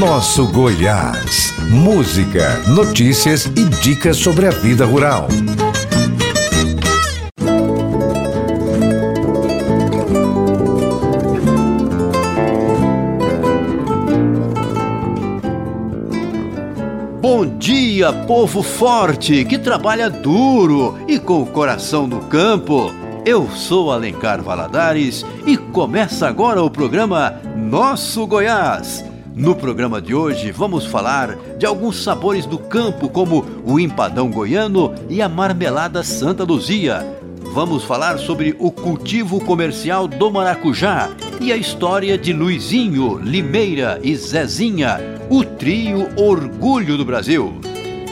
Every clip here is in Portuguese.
Nosso Goiás. Música, notícias e dicas sobre a vida rural. Bom dia, povo forte que trabalha duro e com o coração no campo. Eu sou Alencar Valadares e começa agora o programa Nosso Goiás. No programa de hoje vamos falar de alguns sabores do campo, como o empadão goiano e a marmelada Santa Luzia. Vamos falar sobre o cultivo comercial do maracujá e a história de Luizinho, Limeira e Zezinha, o trio Orgulho do Brasil.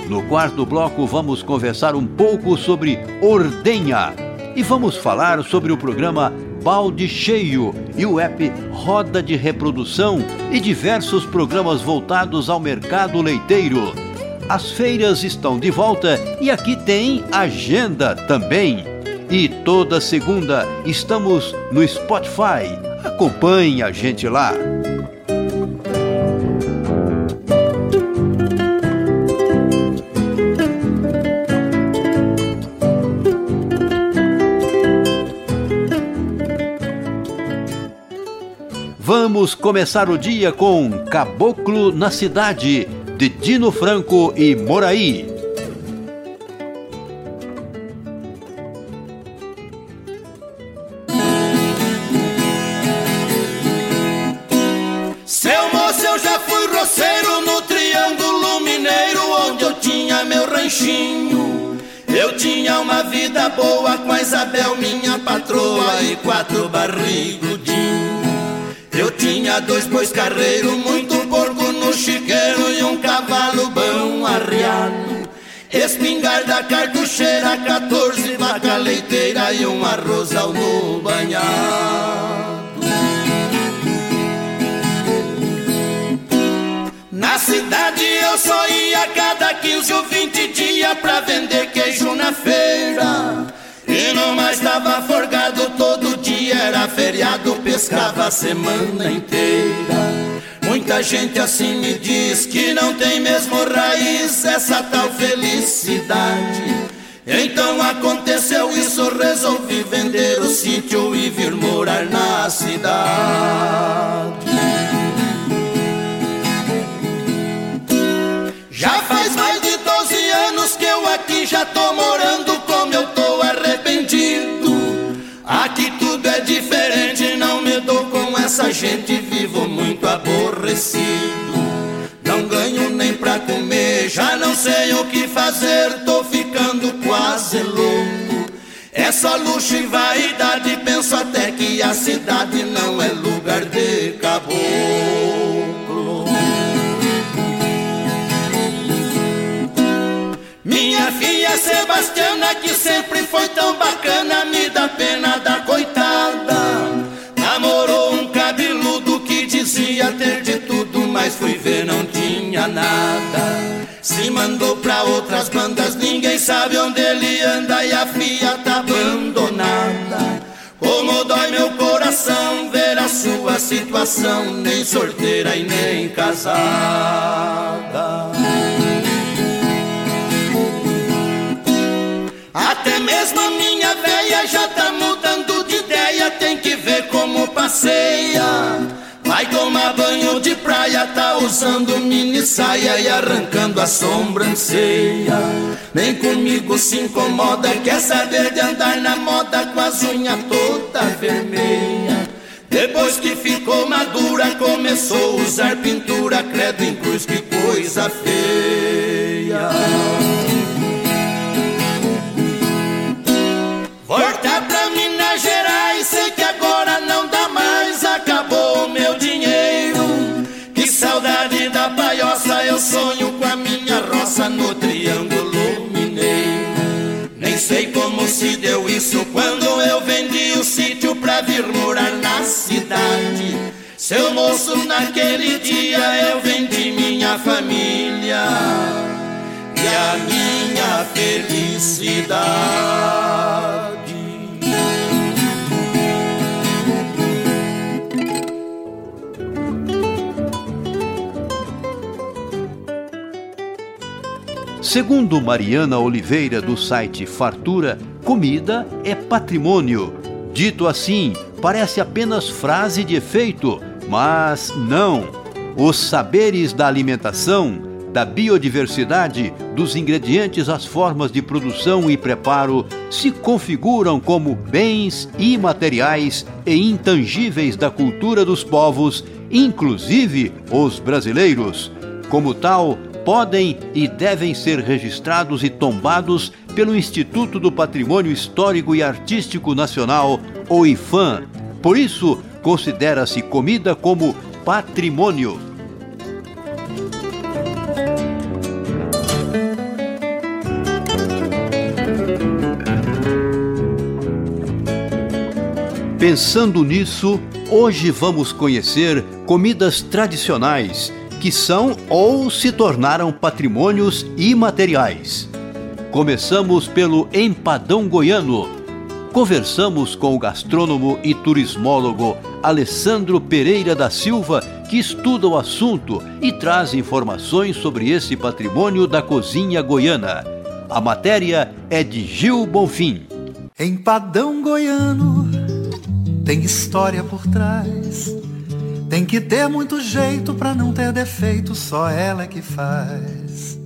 No quarto bloco vamos conversar um pouco sobre ordenha e vamos falar sobre o programa Balde Cheio e o app Roda de Reprodução e diversos programas voltados ao mercado leiteiro. As feiras estão de volta e aqui tem agenda também. E toda segunda estamos no Spotify. Acompanhe a gente lá. Vamos começar o dia com Caboclo na Cidade, de Dino Franco e Moraí. Dois bois carreiro, muito porco no chiqueiro e um cavalo bom arriado. Espingarda cartucheira, 14 vaca leiteira e um arrozal no banhado. Na cidade eu só ia cada 15 ou 20 dias pra vender queijo na feira. Não mais tava forgado todo dia, era feriado, pescava a semana inteira. Muita gente assim me diz que não tem mesmo raiz essa tal felicidade. Então aconteceu isso, resolvi vender o sítio e vir morar na cidade. Já faz mais de 12 anos que eu aqui já tô morando essa gente, vivo muito aborrecido. Não ganho nem pra comer, já não sei o que fazer, tô ficando quase louco. É só luxo e vaidade, penso até que a cidade não é lugar de caboclo. Minha filha Sebastiana, que sempre foi tão bacana, me dá pena da nada. Se mandou pra outras bandas, ninguém sabe onde ele anda e a filha tá abandonada. Como dói meu coração ver a sua situação, nem solteira e nem casada. Até mesmo a minha véia já tá mudando de ideia, tem que ver como passeia. Vai tomar banho de praia, tá usando mini saia e arrancando a sobrancelha. Nem comigo se incomoda, quer saber de andar na moda com as unhas toda vermelha. Depois que ficou madura, começou a usar pintura, credo em cruz, que naquele dia eu vendi minha família e a minha felicidade. Segundo Mariana Oliveira, do site Fartura, comida é patrimônio. Dito assim, parece apenas frase de efeito, mas não. Os saberes da alimentação, da biodiversidade, dos ingredientes às formas de produção e preparo se configuram como bens imateriais e intangíveis da cultura dos povos, inclusive os brasileiros. Como tal, podem e devem ser registrados e tombados pelo Instituto do Patrimônio Histórico e Artístico Nacional, o IFAM. Por isso, considera-se comida como patrimônio. Pensando nisso, hoje vamos conhecer comidas tradicionais que são ou se tornaram patrimônios imateriais. Começamos pelo empadão goiano. Conversamos com o gastrônomo e turismólogo Alessandro Pereira da Silva, que estuda o assunto e traz informações sobre esse patrimônio da cozinha goiana. A matéria é de Gil Bonfim. Empadão goiano tem história por trás. Tem que ter muito jeito para não ter defeito, só ela é que faz.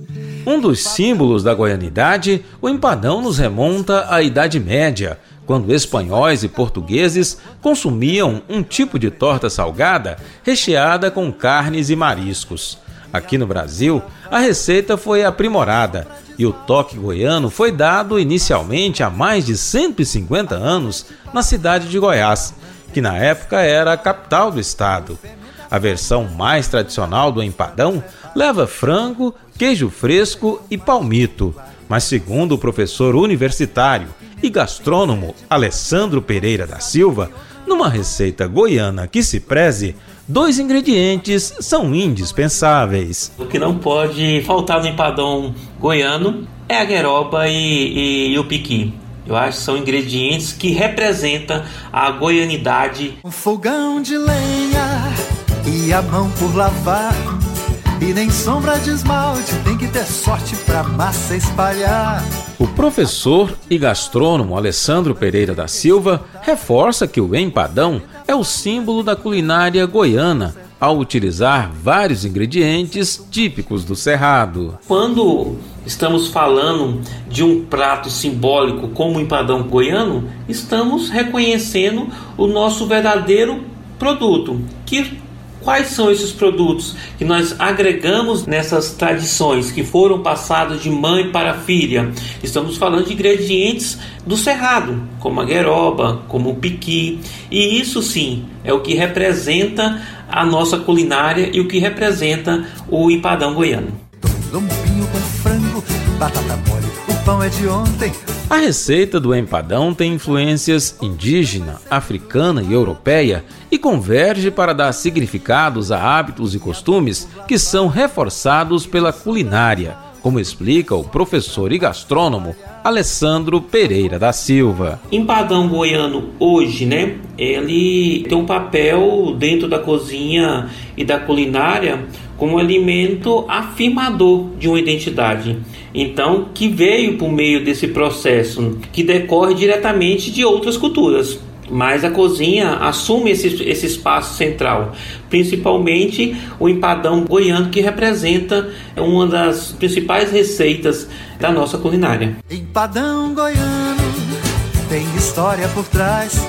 Um dos símbolos da goianidade, o empadão nos remonta à Idade Média, quando espanhóis e portugueses consumiam um tipo de torta salgada recheada com carnes e mariscos. Aqui no Brasil, a receita foi aprimorada e o toque goiano foi dado inicialmente há mais de 150 anos na cidade de Goiás, que na época era a capital do estado. A versão mais tradicional do empadão leva frango, queijo fresco e palmito, mas segundo o professor universitário e gastrônomo Alessandro Pereira da Silva, numa receita goiana que se preze, dois ingredientes são indispensáveis. O que não pode faltar no empadão goiano é a gueroba e, e, e o piqui. Eu acho que são ingredientes que representam a goianidade. Um fogão de lenha e a mão por lavar. E nem sombra de esmalte, tem que ter sorte pra massa espalhar. O professor e gastrônomo Alessandro Pereira da Silva reforça que o empadão é o símbolo da culinária goiana, ao utilizar vários ingredientes típicos do Cerrado. Quando estamos falando de um prato simbólico como o empadão goiano, estamos reconhecendo o nosso verdadeiro produto, que Quais são esses produtos que nós agregamos nessas tradições que foram passadas de mãe para filha? Estamos falando de ingredientes do cerrado, como a gueroba, como o piqui, e isso sim é o que representa a nossa culinária e o que representa o empadão goiano. Lombinho com frango, batata mole, o pão é de ontem. A receita do empadão tem influências indígena, africana e europeia e converge para dar significados a hábitos e costumes que são reforçados pela culinária, como explica o professor e gastrônomo Alessandro Pereira da Silva. Empadão goiano hoje, né? Ele tem um papel dentro da cozinha e da culinária como alimento afirmador de uma identidade. Então, que veio por meio desse processo que decorre diretamente de outras culturas. Mas a cozinha assume esse, esse espaço central, principalmente o empadão goiano, que representa uma das principais receitas da nossa culinária. Empadão goiano tem história por trás.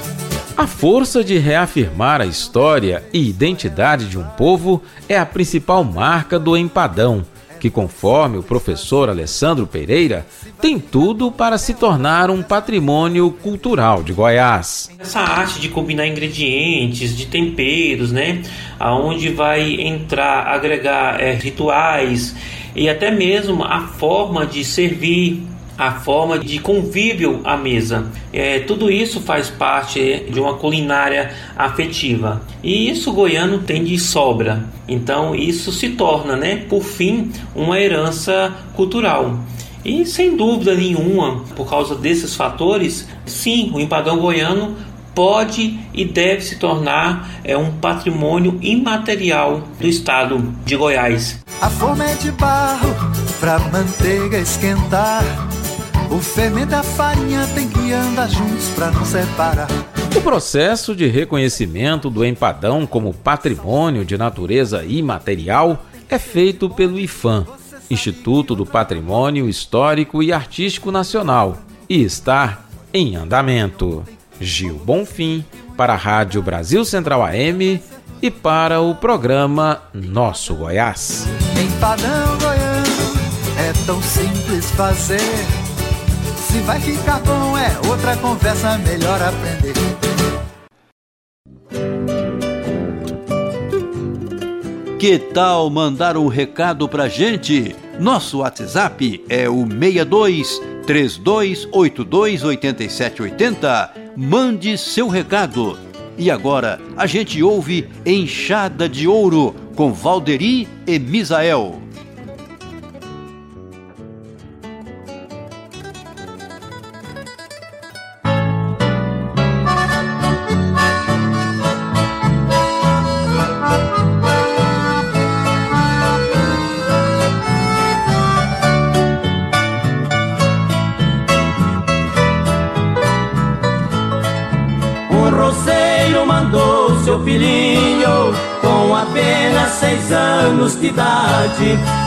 A força de reafirmar a história e identidade de um povo é a principal marca do empadão que, conforme o professor Alessandro Pereira, tem tudo para se tornar um patrimônio cultural de Goiás. Essa arte de combinar ingredientes, de temperos, né, aonde vai entrar, agregar é, rituais e até mesmo a forma de servir a forma de convívio à mesa. É, tudo isso faz parte de uma culinária afetiva. E isso o goiano tem de sobra. Então isso se torna, né, por fim, uma herança cultural. E sem dúvida nenhuma, por causa desses fatores, sim, o empadão goiano pode e deve se tornar é, um patrimônio imaterial do estado de Goiás. A fome é de barro pra manteiga esquentar. O fermento e a farinha tem que andar juntos pra não separar. O processo de reconhecimento do empadão como patrimônio de natureza imaterial é feito pelo IFAM, Instituto do Patrimônio Histórico e Artístico Nacional, e está em andamento. Gil Bonfim, para a Rádio Brasil Central AM e para o programa Nosso Goiás. Empadão goiano é tão simples fazer. Se vai ficar bom é outra conversa, melhor aprender. Que tal mandar um recado pra gente? Nosso WhatsApp é o 62 3282 8780. Mande seu recado. E agora a gente ouve Enxada de Ouro com Valderi e Misael.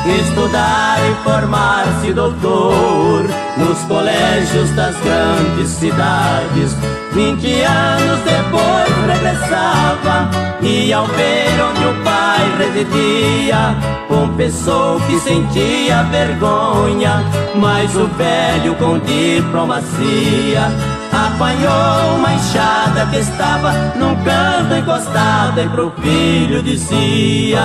Estudar e formar-se doutor nos colégios das grandes cidades. Vinte anos depois regressava e ao ver onde o pai residia, confessou que sentia vergonha, mas o velho com diplomacia apanhou uma enxada que estava num canto encostado e pro filho dizia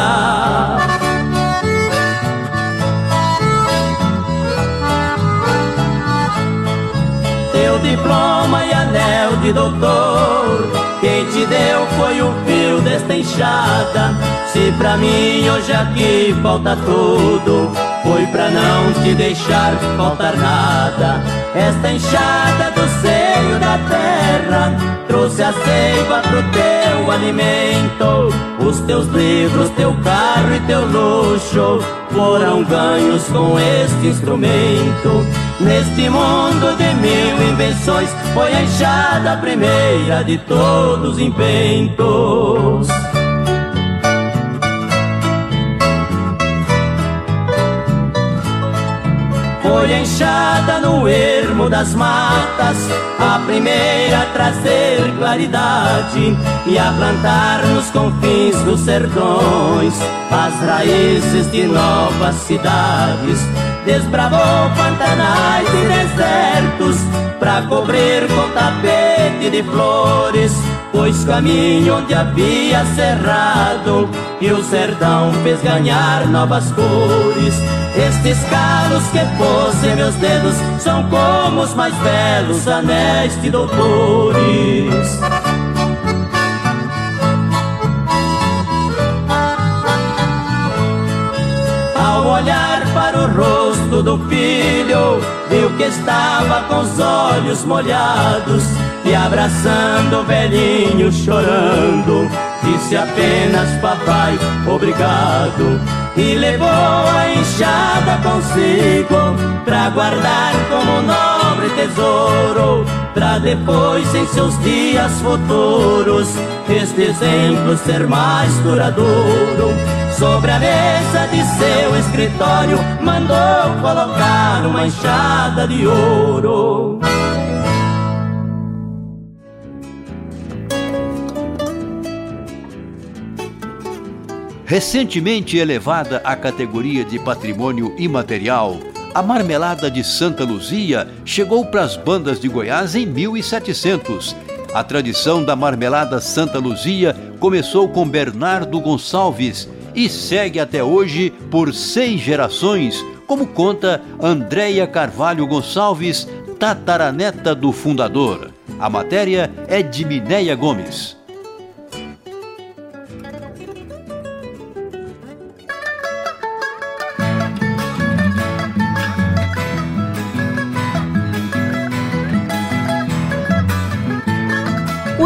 diploma e anel de doutor. Quem te deu foi o fio desta enxada. Se pra mim hoje aqui falta tudo Foi pra não te deixar faltar nada. Esta enxada do seio da terra Trouxe a seiva pro teu alimento Os teus livros, teu carro e teu luxo Foram ganhos com este instrumento. Neste mundo de mil invenções Foi a primeira de todos os inventos foi enxada no ermo das matas, a primeira a trazer claridade e a plantar nos confins dos sertões as raízes de novas cidades. Desbravou pantanais e desertos para cobrir com tapete de flores, pois caminho onde havia cerrado e o sertão fez ganhar novas cores. Estes calos que pôs em meus dedos são como os mais belos anéis de doutores. Ao olhar para o rosto do filho, viu que estava com os olhos molhados e abraçando o velhinho chorando. Disse apenas papai, obrigado e levou a enxada consigo pra guardar como nobre tesouro, pra depois em seus dias futuros este exemplo ser mais duradouro. Sobre a mesa de seu escritório mandou colocar uma enxada de ouro. Recentemente elevada à categoria de patrimônio imaterial, a marmelada de Santa Luzia chegou para as bandas de Goiás em 1700. A tradição da marmelada Santa Luzia começou com Bernardo Gonçalves e segue até hoje por seis gerações, como conta Andréia Carvalho Gonçalves, tataraneta do fundador. A matéria é de Minéia Gomes.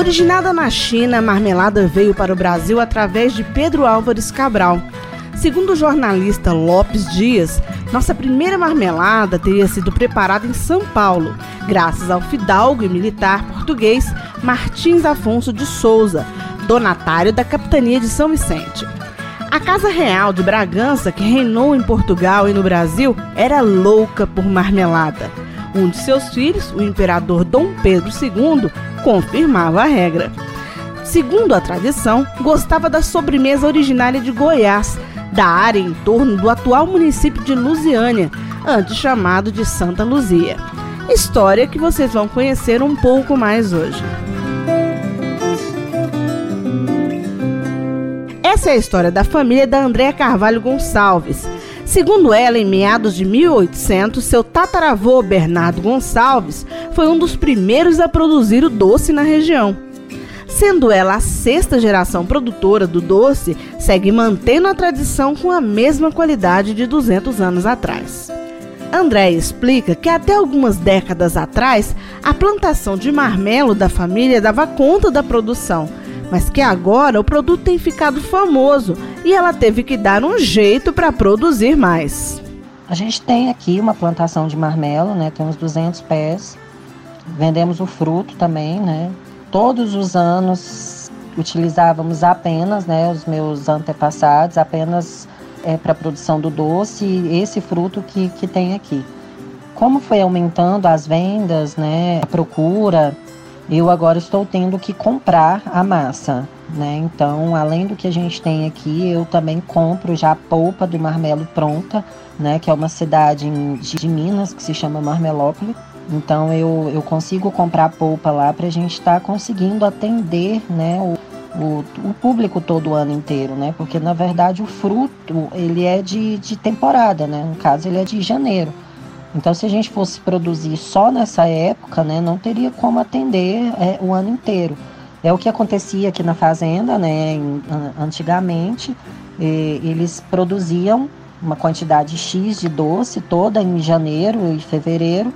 Originada na China, a marmelada veio para o Brasil através de Pedro Álvares Cabral. Segundo o jornalista Lopes Dias, Nossa primeira marmelada teria sido preparada em São Paulo, graças ao fidalgo e militar português Martins Afonso de Souza, donatário da capitania de São Vicente. A Casa Real de Bragança, que reinou em Portugal e no Brasil, era louca por marmelada. Um de seus filhos, o imperador Dom Pedro II, confirmava a regra. Segundo a tradição, gostava da sobremesa originária de Goiás, da área em torno do atual município de Lusiânia, antes chamado de Santa Luzia. História que vocês vão conhecer um pouco mais hoje. Essa é a história da família da Andréa Carvalho Gonçalves. Segundo ela, em meados de 1800, seu tataravô Bernardo Gonçalves foi um dos primeiros a produzir o doce na região. Sendo ela a sexta geração produtora do doce, segue mantendo a tradição com a mesma qualidade de 200 anos atrás. André explica que até algumas décadas atrás, a plantação de marmelo da família dava conta da produção, mas que agora o produto tem ficado famoso e ela teve que dar um jeito para produzir mais. A gente tem aqui uma plantação de marmelo, né? Tem uns 200 pés. Vendemos o fruto também, né? Todos os anos utilizávamos apenas, né, os meus antepassados, apenas é, para a produção do doce, esse fruto que, que tem aqui. Como foi aumentando as vendas, né, a procura, eu agora estou tendo que comprar a massa, né? Então, além do que a gente tem aqui, eu também compro já a polpa do marmelo pronta, né? Que é uma cidade de, Minas que se chama Marmelópolis. Então, eu, eu consigo comprar a polpa lá para a gente estar tá conseguindo atender, né? O, o, o, público todo o ano inteiro, né? Porque na verdade o fruto ele é de, de temporada, né? No caso ele é de janeiro. Então, se a gente fosse produzir só nessa época, né, não teria como atender é, o ano inteiro. É o que acontecia aqui na fazenda, né, antigamente. E, eles produziam uma quantidade X de doce toda em janeiro e fevereiro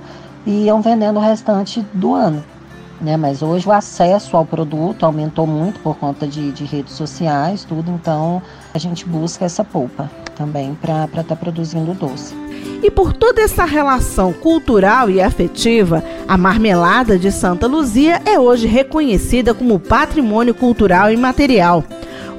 e iam vendendo o restante do ano. Né? Mas hoje o acesso ao produto aumentou muito por conta de, de redes sociais, tudo, então a gente busca essa polpa também para estar tá produzindo doce. E por toda essa relação cultural e afetiva, a marmelada de Santa Luzia é hoje reconhecida como patrimônio cultural imaterial.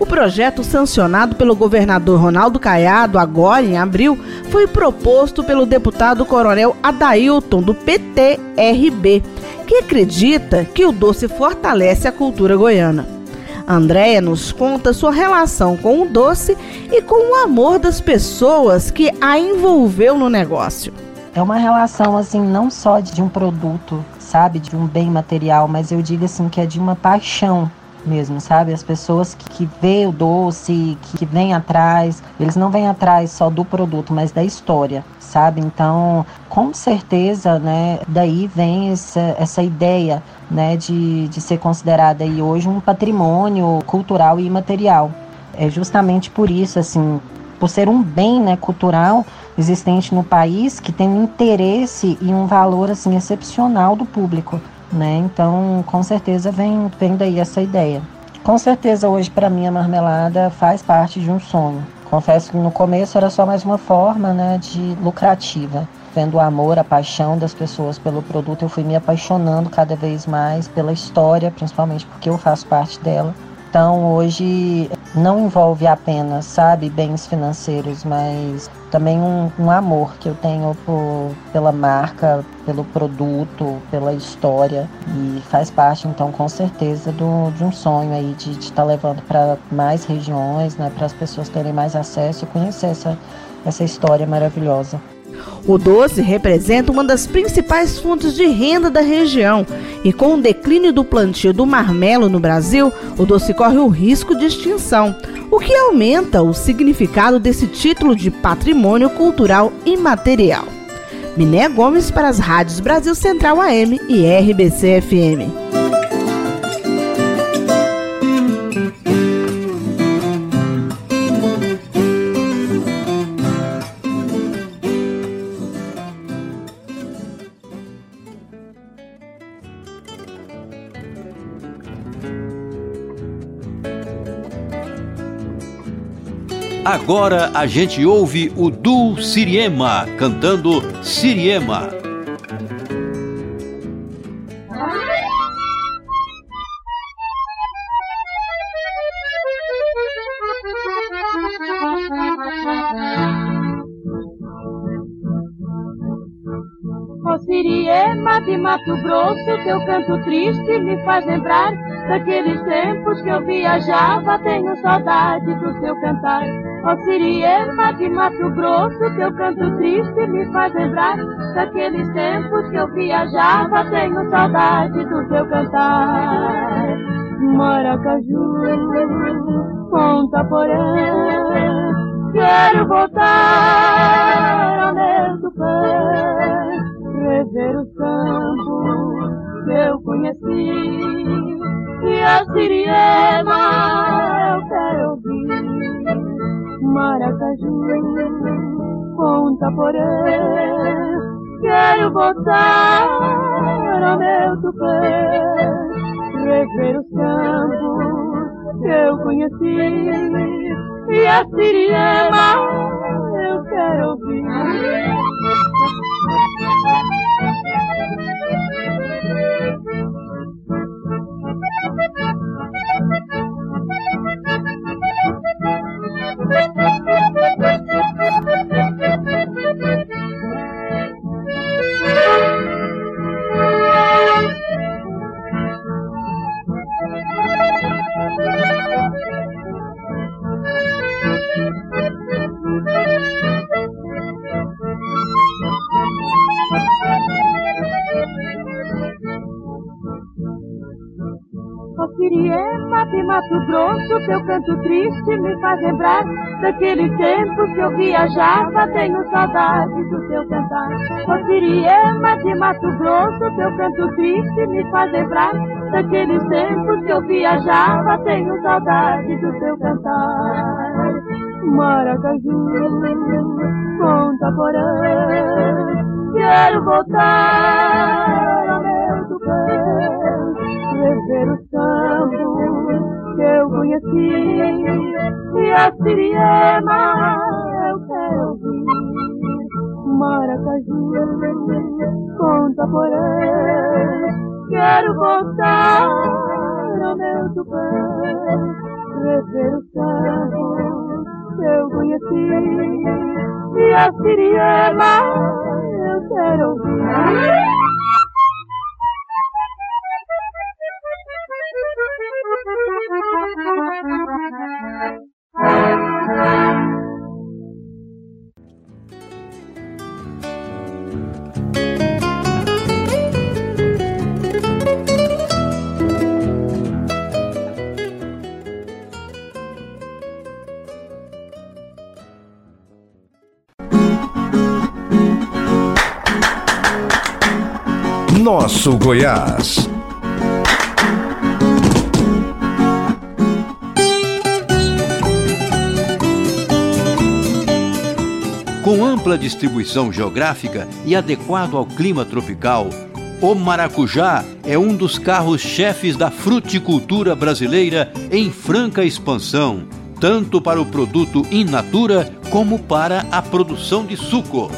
O projeto sancionado pelo governador Ronaldo Caiado agora em abril foi proposto pelo deputado coronel Adailton do PTRB, que acredita que o doce fortalece a cultura goiana. Andréia nos conta sua relação com o doce e com o amor das pessoas que a envolveu no negócio. É uma relação assim não só de um produto, sabe, de um bem material, mas eu digo assim que é de uma paixão mesmo, sabe? As pessoas que, que vê o doce, que, que vêm atrás, eles não vêm atrás só do produto, mas da história, sabe? Então, com certeza, né, daí vem essa, essa ideia, né, de, de ser considerada aí hoje um patrimônio cultural e imaterial. É justamente por isso, assim, por ser um bem, né, cultural existente no país que tem um interesse e um valor, assim, excepcional do público né? Então, com certeza vem, vem daí essa ideia. Com certeza hoje para mim a marmelada faz parte de um sonho. Confesso que no começo era só mais uma forma, né, de lucrativa. Vendo o amor, a paixão das pessoas pelo produto, eu fui me apaixonando cada vez mais pela história, principalmente porque eu faço parte dela. Então, hoje não envolve apenas, sabe, bens financeiros, mas também um, um amor que eu tenho por, pela marca, pelo produto, pela história e faz parte, então, com certeza, do, de um sonho aí de estar tá levando para mais regiões, né, para as pessoas terem mais acesso e conhecer essa, essa história maravilhosa. O doce representa uma das principais fontes de renda da região e com o declínio do plantio do marmelo no Brasil, o doce corre o risco de extinção, o que aumenta o significado desse título de patrimônio cultural imaterial. Miné Gomes para as rádios Brasil Central AM e RBC Agora a gente ouve o Du Siriema cantando Siriema. Ó Siriema de Mato Grosso, teu canto triste me faz lembrar daqueles tempos que eu viajava, tenho saudade do teu cantar. Ó Siriema de Mato Grosso, teu canto triste me faz lembrar daqueles tempos que eu viajava, tenho saudade do teu cantar. Maracaju, Ponta Porã, quero voltar ao meu tupã rever os campos que eu conheci a siriema. Eu quero ouvir Maracaju, Ponta Porã quero voltar ao meu tupã rever os campos que eu conheci. E a siriema eu quero ouvir Canto triste me faz lembrar daquele tempo que eu viajava, tenho saudade do teu cantar. Ó Siriema de Mato Grosso, teu canto triste me faz lembrar daqueles tempos que eu viajava, tenho saudade do teu cantar. Maracaju, Ponta Porã, quero voltar a siriema eu quero ouvir. Maracaju, Ponta Porã quero voltar ao meu tupã rever os campos que eu conheci. E a siriema Goiás. Com ampla distribuição geográfica e adequado ao clima tropical, o maracujá é um dos carros-chefes da fruticultura brasileira em franca expansão, tanto para o produto in natura como para a produção de suco.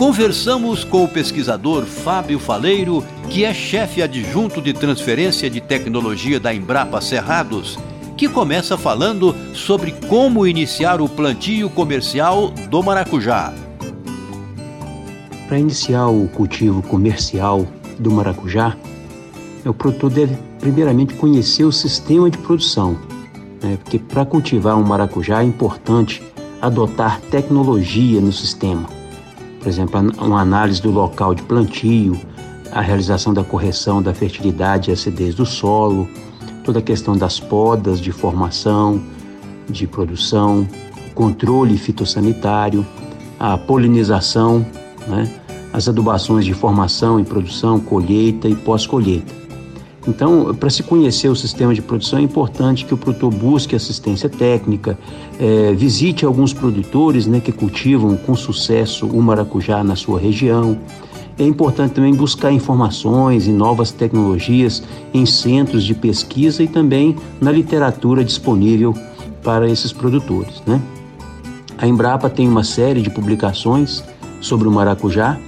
Conversamos com o pesquisador Fábio Faleiro, que é chefe adjunto de transferência de tecnologia da Embrapa Cerrados, que começa falando sobre como iniciar o plantio comercial do maracujá. Para iniciar o cultivo comercial do maracujá, o produtor deve primeiramente conhecer o sistema de produção, né? porque para cultivar um maracujá é importante adotar tecnologia no sistema por exemplo, uma análise do local de plantio, a realização da correção da fertilidade e acidez do solo, toda a questão das podas de formação, de produção, controle fitossanitário, a polinização, né? as adubações de formação e produção, colheita e pós-colheita. Então, para se conhecer o sistema de produção, é importante que o produtor busque assistência técnica, é, visite alguns produtores né, que cultivam com sucesso o maracujá na sua região é importante também buscar informações e novas tecnologias em centros de pesquisa e também na literatura disponível para esses produtores. Né? A Embrapa tem uma série de publicações sobre o maracujá,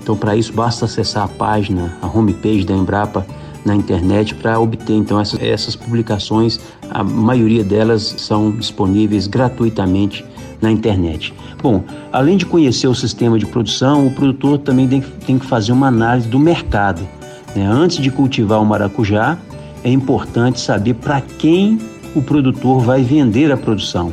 então para isso basta acessar a página, a homepage da Embrapa na internet para obter então essas, essas publicações. A maioria delas são disponíveis gratuitamente na internet. Bom, além de conhecer o sistema de produção, o produtor também tem, tem que fazer uma análise do mercado. Né? Antes de cultivar o maracujá, é importante saber para quem o produtor vai vender a produção.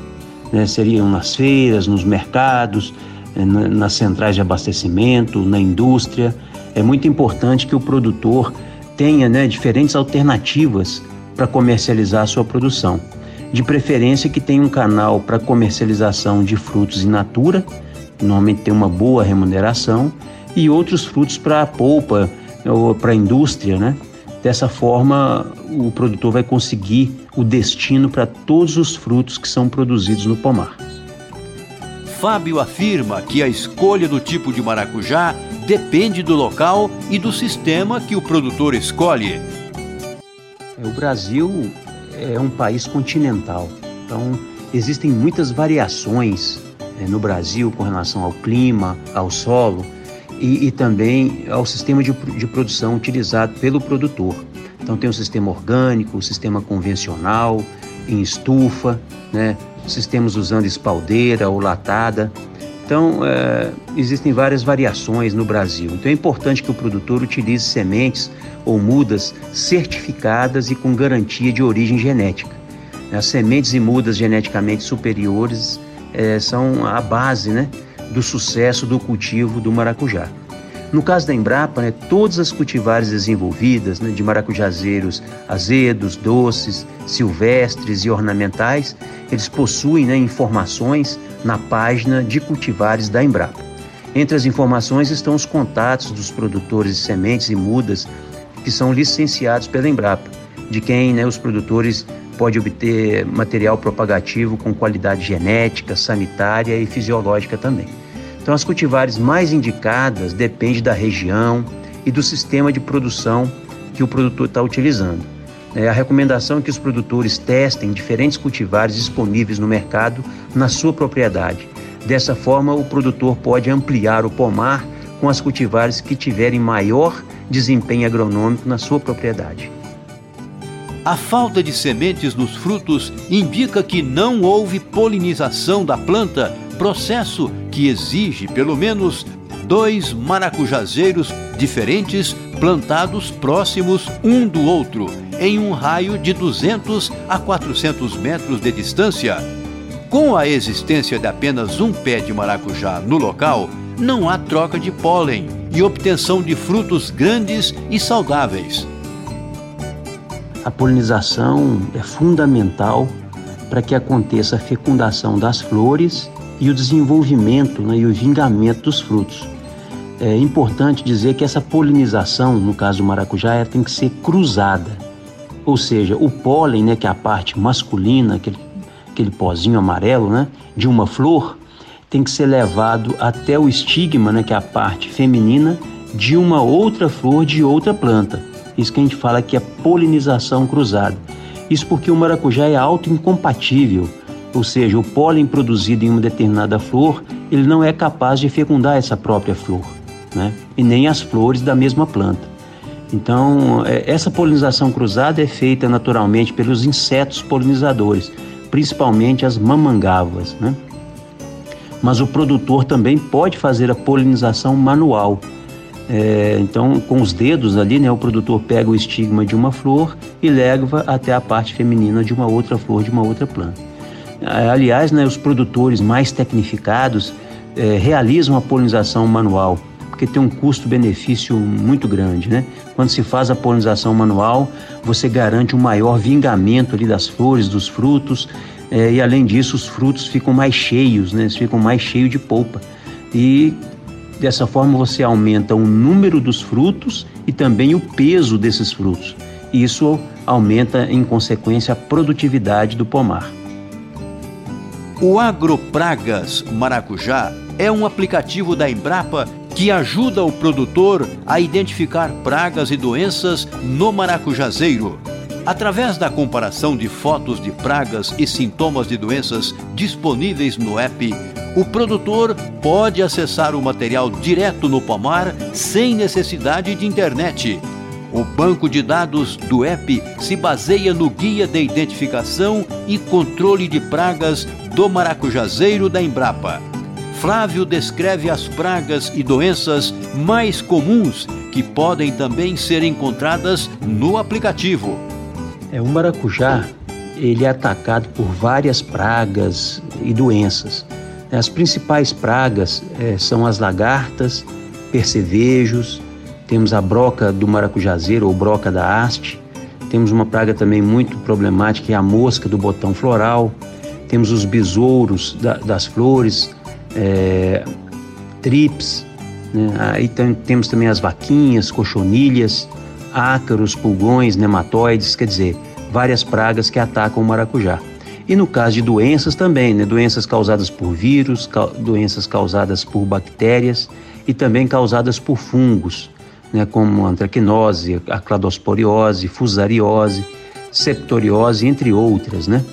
Né? Seriam nas feiras, nos mercados, eh, nas centrais de abastecimento, na indústria. É muito importante que o produtor tenha né, diferentes alternativas para comercializar a sua produção. De preferência que tenha um canal para comercialização de frutos in natura, normalmente tem uma boa remuneração, e outros frutos para a polpa ou para a indústria, né? Dessa forma, o produtor vai conseguir o destino para todos os frutos que são produzidos no pomar. Fábio afirma que a escolha do tipo de maracujá depende do local e do sistema que o produtor escolhe. O Brasil é um país continental, então existem muitas variações é, no Brasil com relação ao clima, ao solo e, e também ao sistema de, de, produção utilizado pelo produtor. Então tem o sistema orgânico, o sistema convencional, em estufa, né? sistemas usando espaldeira ou latada. Então, é, existem várias variações no Brasil. Então, é importante que o produtor utilize sementes ou mudas certificadas e com garantia de origem genética. As sementes e mudas geneticamente superiores é, são a base né, do sucesso do cultivo do maracujá. No caso da Embrapa, né, todas as cultivares desenvolvidas, né, de maracujazeiros azedos, doces, silvestres e ornamentais, eles possuem né, informações na página de cultivares da Embrapa. Entre as informações estão os contatos dos produtores de sementes e mudas que são licenciados pela Embrapa, de quem né, os produtores podem obter material propagativo com qualidade genética, sanitária e fisiológica também. Então, as cultivares mais indicadas dependem da região e do sistema de produção que o produtor está utilizando. É, a recomendação é que os produtores testem diferentes cultivares disponíveis no mercado na sua propriedade. Dessa forma, o produtor pode ampliar o pomar com as cultivares que tiverem maior desempenho agronômico na sua propriedade. A falta de sementes nos frutos indica que não houve polinização da planta, processo que exige pelo menos dois maracujazeiros diferentes plantados próximos um do outro, em um raio de 200 a 400 metros de distância. Com a existência de apenas um pé de maracujá no local, não há troca de pólen e obtenção de frutos grandes e saudáveis. A polinização é fundamental para que aconteça a fecundação das flores e o desenvolvimento né, e o vingamento dos frutos. É importante dizer que essa polinização, no caso do maracujá, ela tem que ser cruzada. Ou seja, o pólen, né, que é a parte masculina, aquele, aquele pozinho amarelo né, de uma flor, tem que ser levado até o estigma, né, que é a parte feminina, de uma outra flor de outra planta. Isso que a gente fala que é polinização cruzada. Isso porque o maracujá é autoincompatível ou seja, o pólen produzido em uma determinada flor, ele não é capaz de fecundar essa própria flor, né? E nem as flores da mesma planta. Então, é, essa polinização cruzada é feita naturalmente pelos insetos polinizadores, principalmente as mamangavas, né? Mas o produtor também pode fazer a polinização manual. É, então, com os dedos ali, né, o produtor pega o estigma de uma flor e leva até a parte feminina de uma outra flor de uma outra planta. Aliás, né, os produtores mais tecnificados é, realizam a polinização manual, porque tem um custo-benefício muito grande. Né? Quando se faz a polinização manual, você garante um maior vingamento ali das flores, dos frutos, é, e além disso, os frutos ficam mais cheios, né? eles ficam mais cheios de polpa. E dessa forma você aumenta o número dos frutos e também o peso desses frutos. Isso aumenta, em consequência, a produtividade do pomar. O Agropragas Maracujá é um aplicativo da Embrapa que ajuda o produtor a identificar pragas e doenças no maracujazeiro. Através da comparação de fotos de pragas e sintomas de doenças disponíveis no app, o produtor pode acessar o material direto no pomar sem necessidade de internet. O banco de dados do app se baseia no Guia de Identificação e Controle de Pragas do Maracujazeiro da Embrapa. Flávio descreve as pragas e doenças mais comuns que podem também ser encontradas no aplicativo. É, o maracujá ele é atacado por várias pragas e doenças. As principais pragas é, são as lagartas, percevejos, temos a broca do maracujazeiro ou broca da haste, temos uma praga também muito problemática que é a mosca do botão floral, temos os besouros da, das flores, é, trips, né? aí tem, temos também as vaquinhas, cochonilhas, ácaros, pulgões, nematóides, quer dizer, várias pragas que atacam o maracujá. E no caso de doenças também, né? doenças causadas por vírus, ca doenças causadas por bactérias e também causadas por fungos, né? como antracnose, a cladosporiose, fusariose, septoriose, entre outras. Né?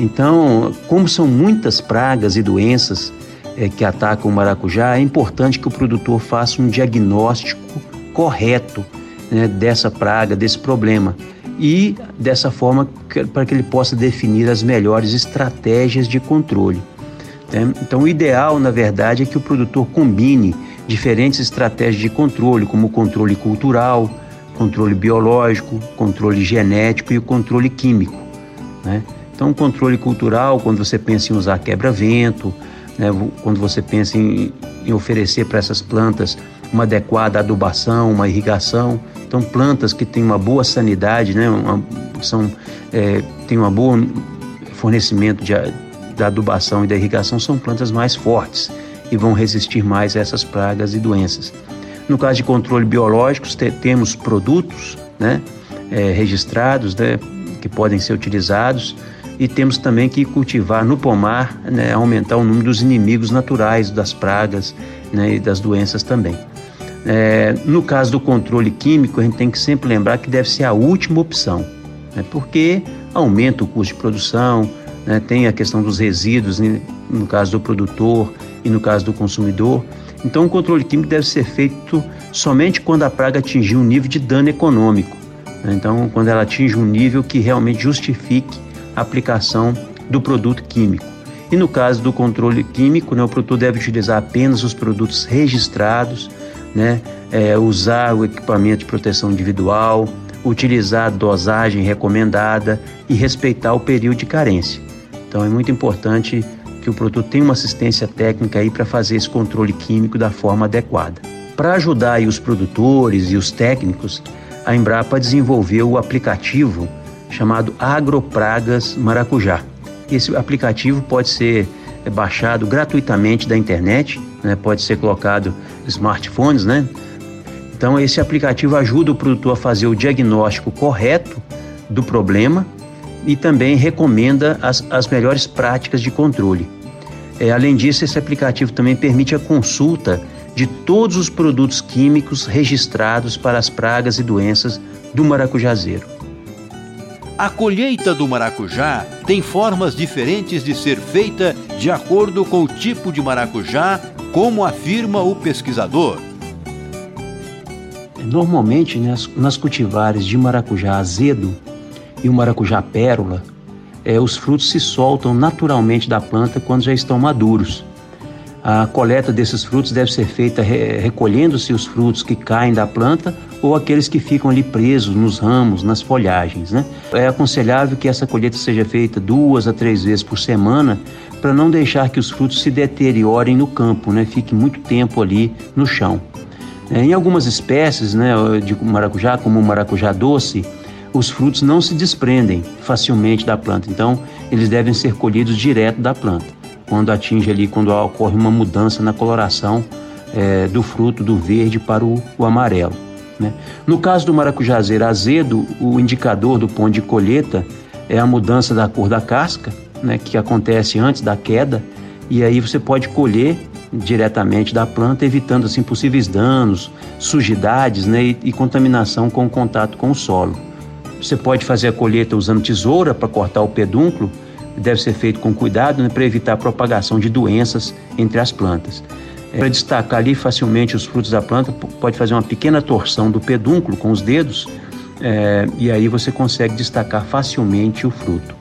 Então, como são muitas pragas e doenças é, que atacam o maracujá, é importante que o produtor faça um diagnóstico correto né, dessa praga, desse problema e dessa forma para que ele possa definir as melhores estratégias de controle. Né? Então, o ideal, na verdade, é que o produtor combine diferentes estratégias de controle, como o controle cultural, controle biológico, controle genético e o controle químico. Né? Então, o controle cultural, quando você pensa em usar quebra-vento, né? quando você pensa em, em oferecer para essas plantas uma adequada adubação, uma irrigação, então, plantas que têm uma boa sanidade, né, uma, são, é, têm um bom fornecimento de, da adubação e da irrigação, são plantas mais fortes e vão resistir mais a essas pragas e doenças. No caso de controle biológico, te, temos produtos né, é, registrados né, que podem ser utilizados e temos também que cultivar no pomar, né, aumentar o número dos inimigos naturais das pragas né, e das doenças também. É, no caso do controle químico, a gente tem que sempre lembrar que deve ser a última opção, né, porque aumenta o custo de produção, né, tem a questão dos resíduos, né, no caso do produtor e no caso do consumidor. Então, o controle químico deve ser feito somente quando a praga atingir um nível de dano econômico. Né, então, quando ela atinge um nível que realmente justifique aplicação do produto químico. E no caso do controle químico, né, o produtor deve utilizar apenas os produtos registrados né? É, usar o equipamento de proteção individual, utilizar a dosagem recomendada e respeitar o período de carência. Então é muito importante que o produto tenha uma assistência técnica aí para fazer esse controle químico da forma adequada. Para ajudar os produtores e os técnicos, a Embrapa desenvolveu o aplicativo chamado Agropragas Maracujá. Esse aplicativo pode ser baixado gratuitamente da internet, né? pode ser colocado smartphones, né? Então esse aplicativo ajuda o produtor a fazer o diagnóstico correto do problema e também recomenda as, as melhores práticas de controle. É, além disso, esse aplicativo também permite a consulta de todos os produtos químicos registrados para as pragas e doenças do maracujazeiro. A colheita do maracujá tem formas diferentes de ser feita de acordo com o tipo de maracujá como afirma o pesquisador. Normalmente, nas, nas cultivares de maracujá azedo e o maracujá pérola, é, os frutos se soltam naturalmente da planta quando já estão maduros. A coleta desses frutos deve ser feita re, recolhendo-se os frutos que caem da planta ou aqueles que ficam ali presos nos ramos, nas folhagens. Né? É aconselhável que essa colheita seja feita duas a três vezes por semana para não deixar que os frutos se deteriorem no campo, né? Fique muito tempo ali no chão. É, em algumas espécies né, de maracujá, como o maracujá doce, os frutos não se desprendem facilmente da planta, então eles devem ser colhidos direto da planta, quando atinge ali, quando ocorre uma mudança na coloração é, do fruto do verde para o, o amarelo. Né? No caso do maracujazeiro azedo, o indicador do ponto de colheita é a mudança da cor da casca, né, que acontece antes da queda, e aí você pode colher diretamente da planta, evitando assim possíveis danos, sujidades né, e, e contaminação com o contato com o solo. Você pode fazer a colheita usando tesoura para cortar o pedúnculo, deve ser feito com cuidado né, para evitar a propagação de doenças entre as plantas. Para destacar ali facilmente os frutos da planta, pode fazer uma pequena torção do pedúnculo com os dedos é, e aí você consegue destacar facilmente o fruto.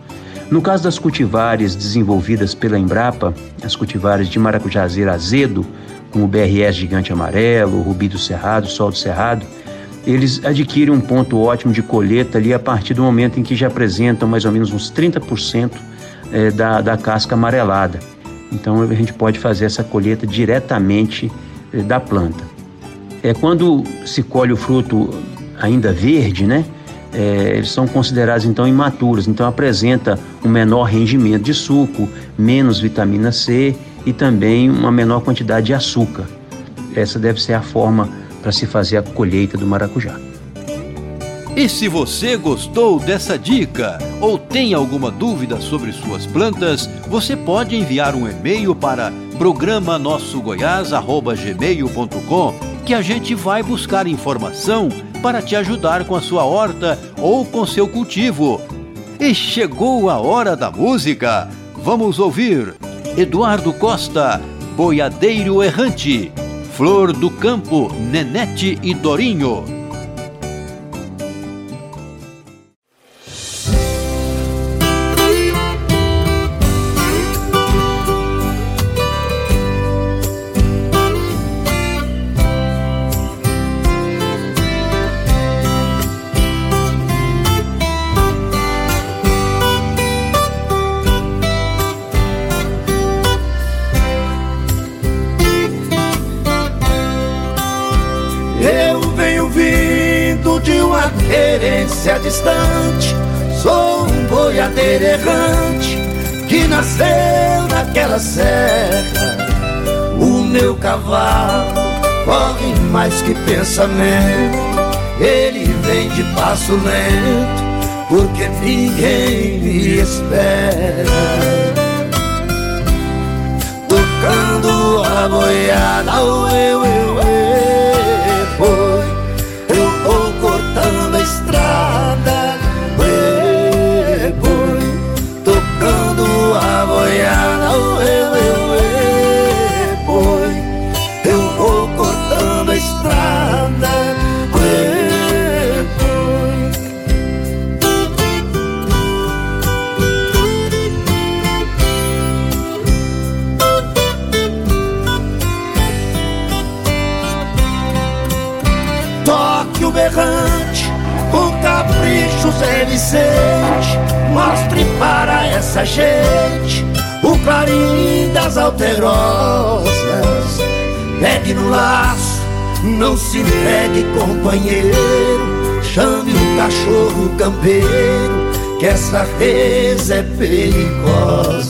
No caso das cultivares desenvolvidas pela Embrapa, as cultivares de maracujazeiro azedo, como o BRS gigante amarelo, o rubi do cerrado, sol do cerrado, eles adquirem um ponto ótimo de colheita ali a partir do momento em que já apresentam mais ou menos uns 30% é, da, da casca amarelada. Então a gente pode fazer essa colheita diretamente é, da planta. É quando se colhe o fruto ainda verde, né? É, eles são considerados então imaturos, então apresenta um menor rendimento de suco, menos vitamina C e também uma menor quantidade de açúcar. Essa deve ser a forma para se fazer a colheita do maracujá. E se você gostou dessa dica ou tem alguma dúvida sobre suas plantas, você pode enviar um e-mail para programa nossogoiás@gmail.com que a gente vai buscar informação para te ajudar com a sua horta ou com seu cultivo. E chegou a hora da música. Vamos ouvir Eduardo Costa, Boiadeiro Errante, Flor do Campo, Nenete e Dorinho. Cavalo corre mais que pensamento. Ele vem de passo lento, porque ninguém me espera. Tocando a boiada, eu, eu, eu, reza é perigosa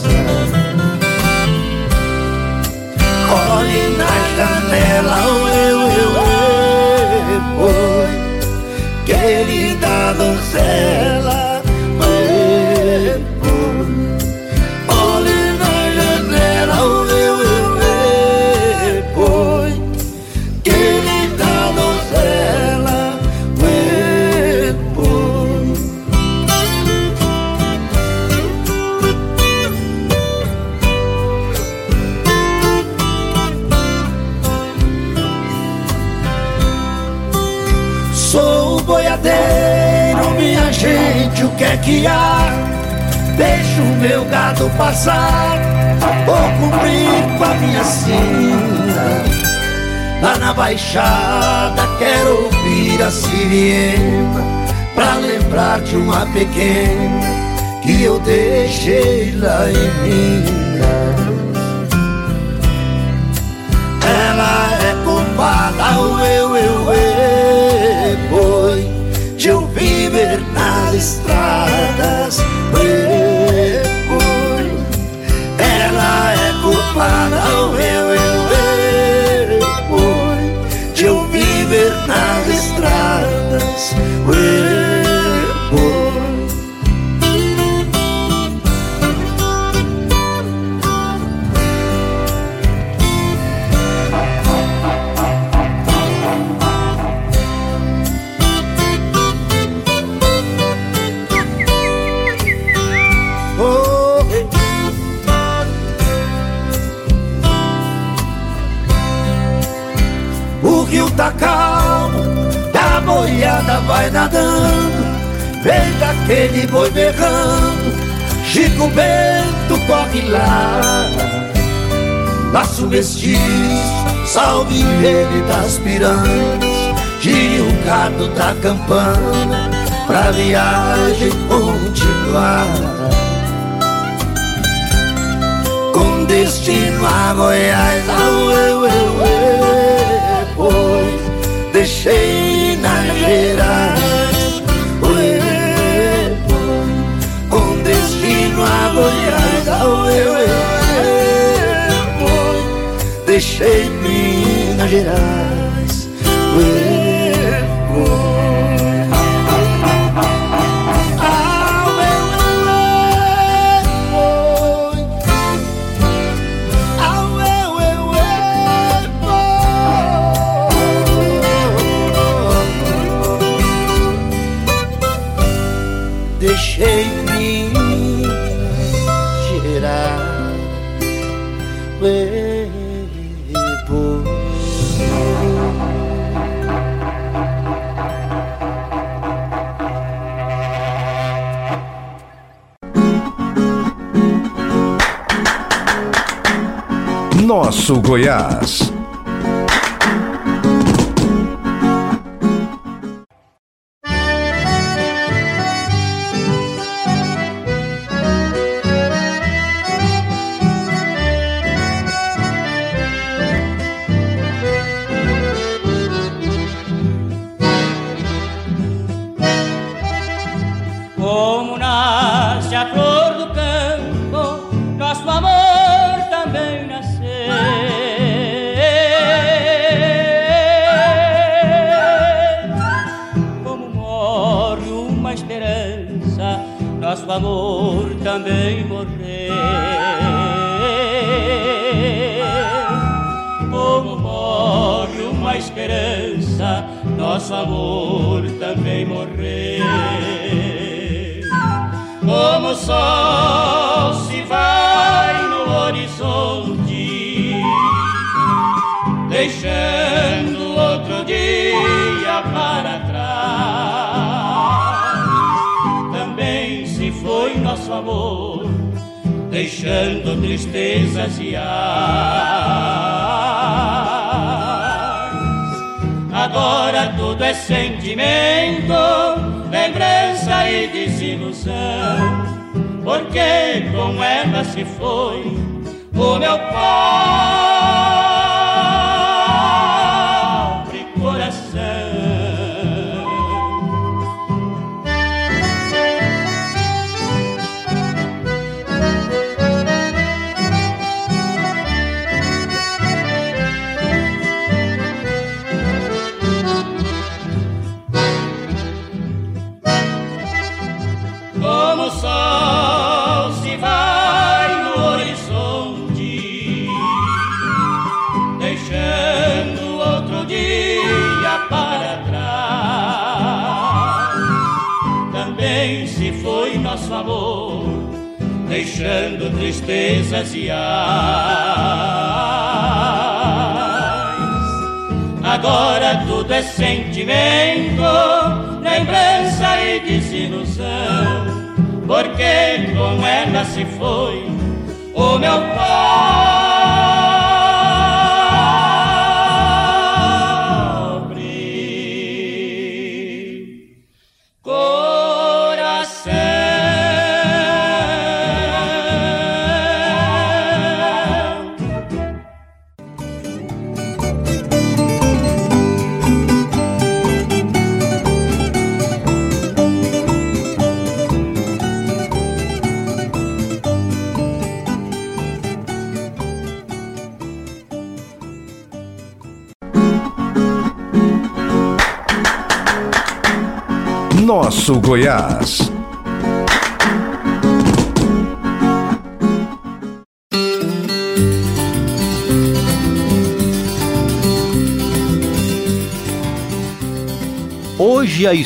nosso Goiás.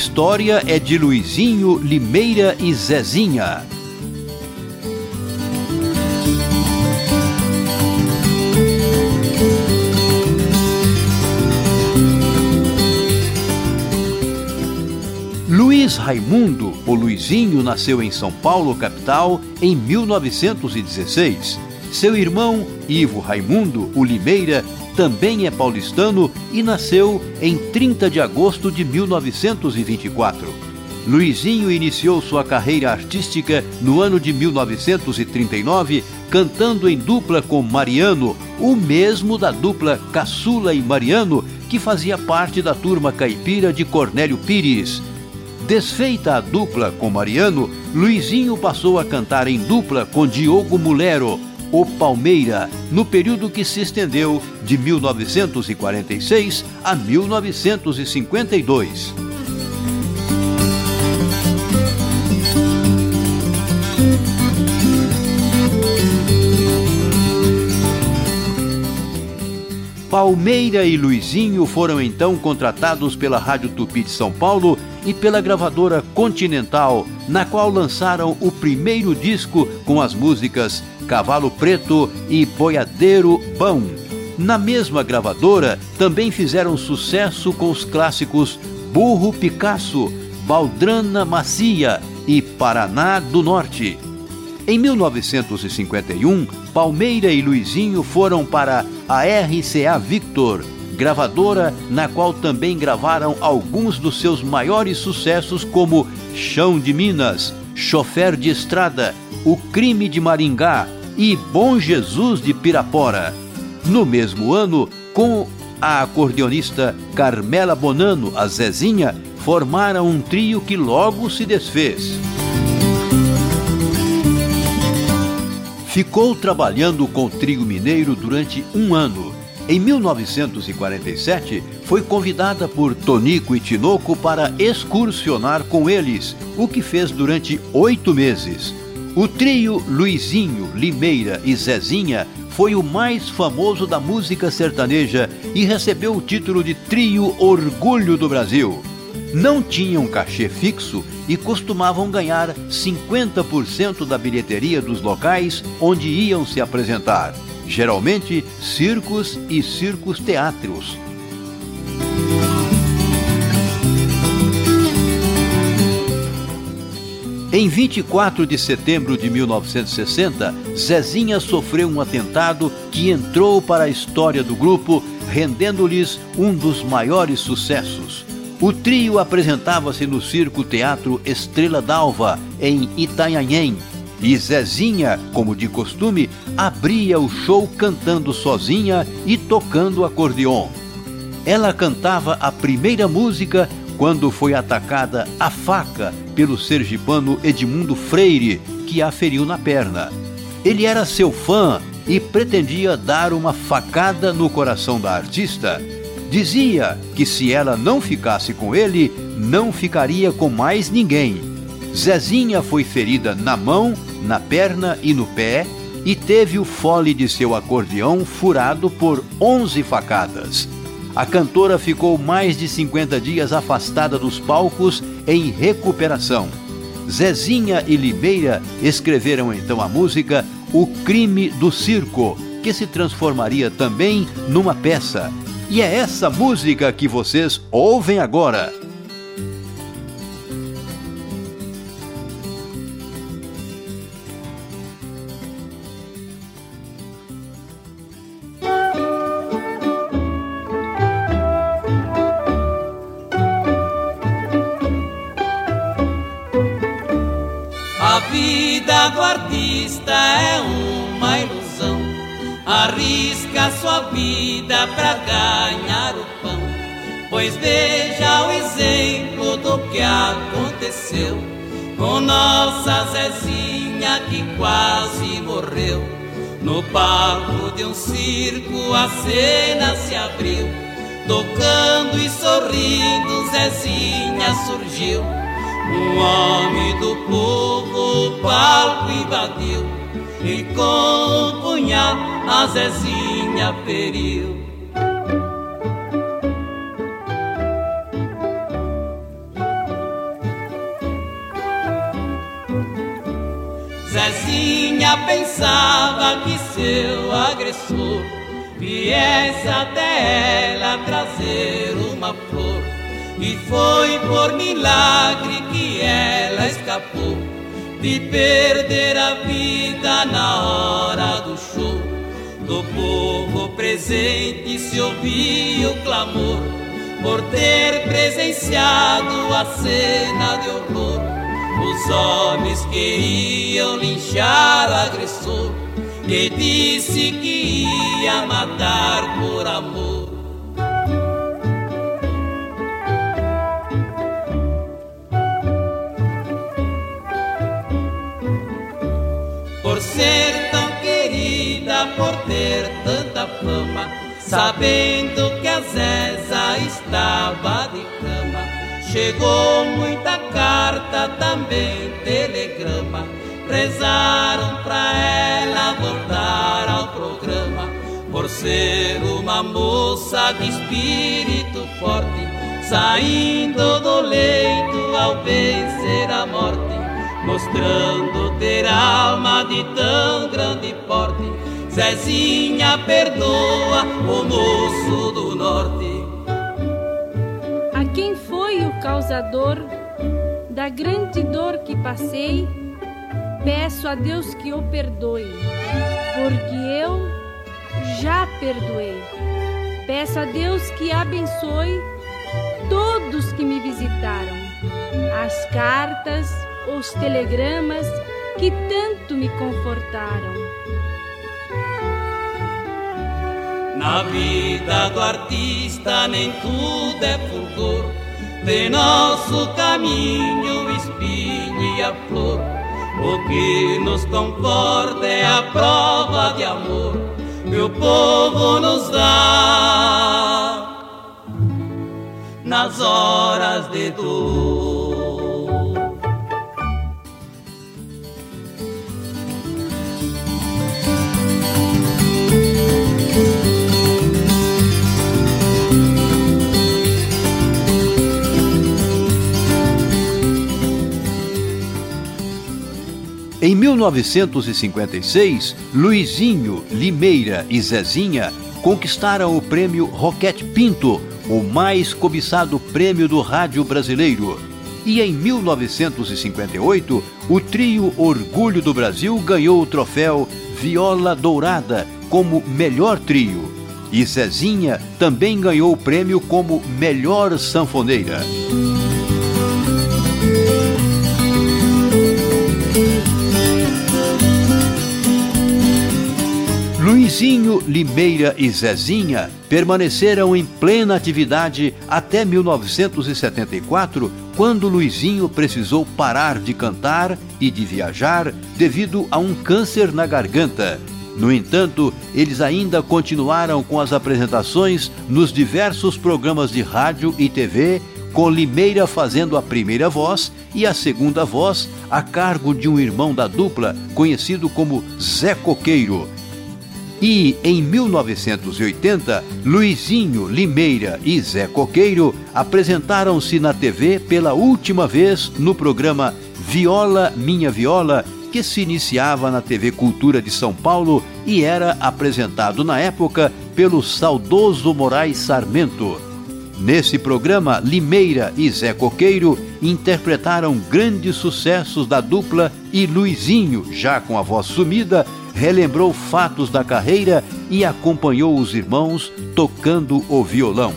história é de Luizinho, Limeira e Zezinha. Luiz Raimundo, o Luizinho, nasceu em São Paulo, capital, em 1916. Seu irmão, Ivo Raimundo, o Limeira, também é paulistano e nasceu em 30 de agosto de 1924. Luizinho iniciou sua carreira artística no ano de 1939, cantando em dupla com Mariano, o mesmo da dupla Caçula e Mariano, que fazia parte da turma caipira de Cornélio Pires. Desfeita a dupla com Mariano, Luizinho passou a cantar em dupla com Diogo Mulero, o Palmeira, no período que se estendeu de 1946 a 1952. Palmeira e Luizinho foram então contratados pela Rádio Tupi de São Paulo e pela gravadora Continental, na qual lançaram o primeiro disco com as músicas Cavalo Preto e Boiadeiro Bão. Na mesma gravadora, também fizeram sucesso com os clássicos Burro Picasso, Baldrana Macia e Paraná do Norte. Em 1951, Palmeira e Luizinho foram para a RCA Victor, gravadora na qual também gravaram alguns dos seus maiores sucessos, como Chão de Minas, Chofer de Estrada, O Crime de Maringá e Bom Jesus de Pirapora. No mesmo ano, com a acordeonista Carmela Bonano, a Zezinha, formaram um trio que logo se desfez. Ficou trabalhando com o trio mineiro durante um ano. Em 1947, foi convidada por Tonico e Tinoco para excursionar com eles, o que fez durante oito meses. O trio Luizinho, Limeira e Zezinha foi o mais famoso da música sertaneja e recebeu o título de Trio Orgulho do Brasil. Não tinham cachê fixo e costumavam ganhar 50% da bilheteria dos locais onde iam se apresentar, geralmente circos e circos Em 24 de setembro de 1960, Zezinha sofreu um atentado que entrou para a história do grupo, rendendo-lhes um dos maiores sucessos. O trio apresentava-se no Circo Teatro Estrela d'Alva, em Itanhanhém, e Zezinha, como de costume, abria o show cantando sozinha e tocando acordeon. Ela cantava a primeira música quando foi atacada a faca pelo sergipano Edmundo Freire, que a feriu na perna. Ele era seu fã e pretendia dar uma facada no coração da artista Dizia que se ela não ficasse com ele, não ficaria com mais ninguém. Zezinha foi ferida na mão, na perna e no pé e teve o fole de seu acordeão furado por 11 facadas. A cantora ficou mais de 50 dias afastada dos palcos em recuperação. Zezinha e Limeira escreveram então a música O Crime do Circo, que se transformaria também numa peça e é essa música que vocês ouvem agora. Quase morreu. No palco de um circo a cena se abriu, tocando e sorrindo Zezinha surgiu. Um homem do povo o palco invadiu e com o punhal a Zezinha feriu. Zezinha pensava que seu agressor viesse até ela trazer uma flor E foi por milagre que ela escapou de perder a vida na hora do show. Do povo presente se ouvia o clamor por ter presenciado a cena de horror. Os homens queriam linchar o agressor que disse que ia matar por amor. Por ser tão querida, por ter tanta fama, sabendo que a Zeza estava de cama, chegou muita carta, também telegrama rezaram pra ela voltar ao programa, por ser uma moça de espírito forte, saindo do leito ao vencer a morte, mostrando ter alma de tão grande porte. Zezinha perdoa o moço do norte. Causador da grande dor que passei? peço a Deus que o perdoe, porque eu já perdoei. Peço a Deus que abençoe todos que me visitaram, as cartas, os telegramas que tanto me confortaram. Na vida do artista nem tudo é fulgor, de nosso caminho espinho e a flor o que nos conforta é a prova de amor que o povo nos dá nas horas de dor. Em 1956, Luizinho, Limeira e Zezinha conquistaram o prêmio Roquete Pinto, o mais cobiçado prêmio do rádio brasileiro. E em 1958, o trio Orgulho do Brasil ganhou o troféu Viola Dourada como melhor trio. E Zezinha também ganhou o prêmio como melhor sanfoneira. Luizinho, Limeira e Zezinha permaneceram em plena atividade até 1974, quando Luizinho precisou parar de cantar e de viajar devido a um câncer na garganta. No entanto, eles ainda continuaram com as apresentações nos diversos programas de rádio e TV, com Limeira fazendo a primeira voz e a segunda voz a cargo de um irmão da dupla conhecido como Zé Coqueiro e, em 1980, Luizinho Limeira e Zé Coqueiro apresentaram-se na TV pela última vez no programa Viola Minha Viola, que se iniciava na TV Cultura de São Paulo e era apresentado na época pelo saudoso Moraes Sarmento. Nesse programa, Limeira e Zé Coqueiro interpretaram grandes sucessos da dupla e Luizinho, já com a voz sumida, relembrou fatos da carreira e acompanhou os irmãos tocando o violão.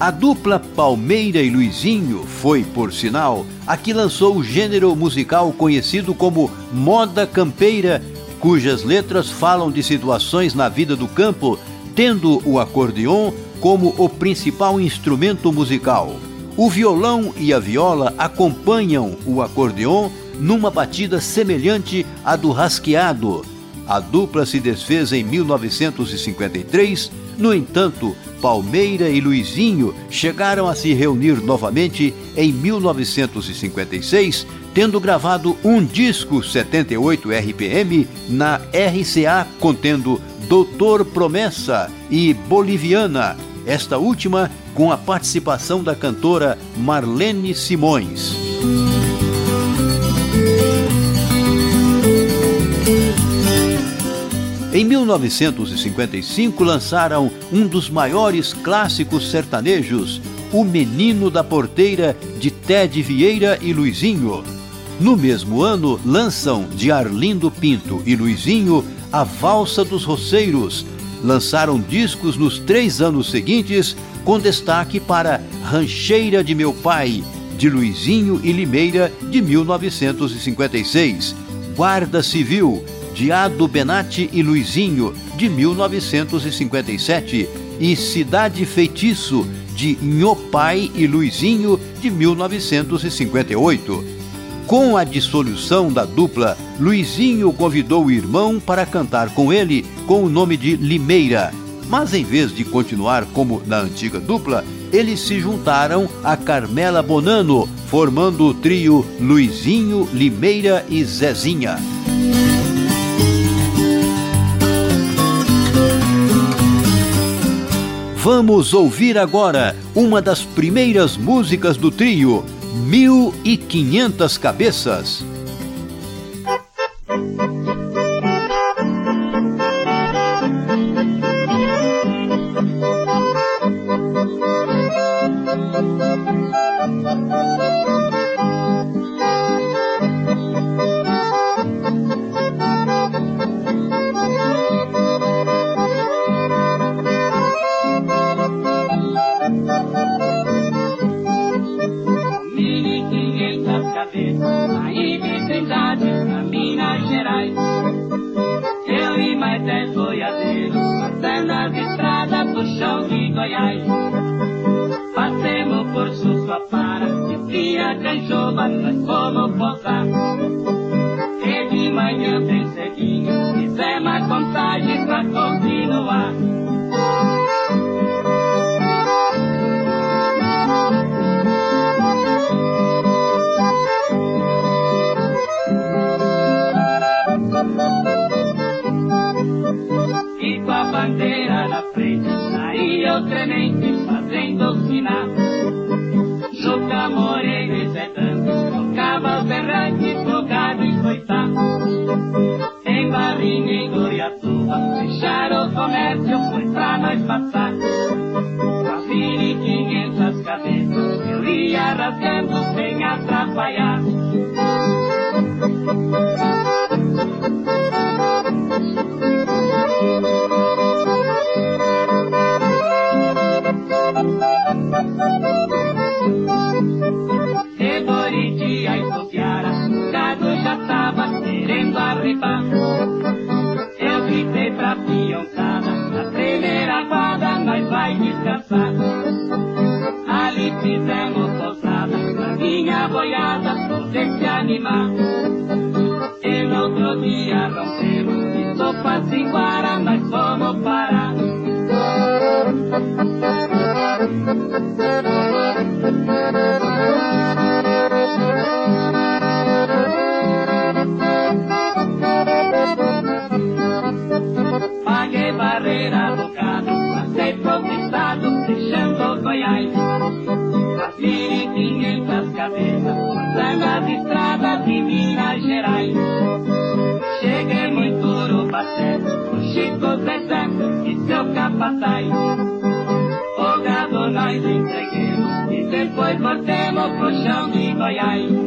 A dupla Palmeira e Luizinho foi, por sinal, a que lançou o gênero musical conhecido como moda campeira, cujas letras falam de situações na vida do campo, tendo o acordeon como o principal instrumento musical. O violão e a viola acompanham o acordeon numa batida semelhante à do rasqueado. A dupla se desfez em 1953, no entanto, Palmeira e Luizinho chegaram a se reunir novamente em 1956, tendo gravado um disco 78 RPM na RCA contendo Doutor Promessa e Boliviana, esta última com a participação da cantora Marlene Simões. Em 1955 lançaram um dos maiores clássicos sertanejos, O Menino da Porteira, de Ted Vieira e Luizinho. No mesmo ano, lançam de Arlindo Pinto e Luizinho A Valsa dos Roceiros. Lançaram discos nos três anos seguintes, com destaque para Rancheira de Meu Pai, de Luizinho e Limeira, de 1956. Guarda Civil, de Ado Benatti e Luizinho, de 1957. E Cidade Feitiço, de Nhopai e Luizinho, de 1958. Com a dissolução da dupla, Luizinho convidou o irmão para cantar com ele com o nome de Limeira. Mas em vez de continuar como na antiga dupla, eles se juntaram a Carmela Bonano, formando o trio Luizinho, Limeira e Zezinha. Vamos ouvir agora uma das primeiras músicas do trio, Mil e Quinhentas Cabeças. Deja mi mano. אתם עוד פה שם להיוויין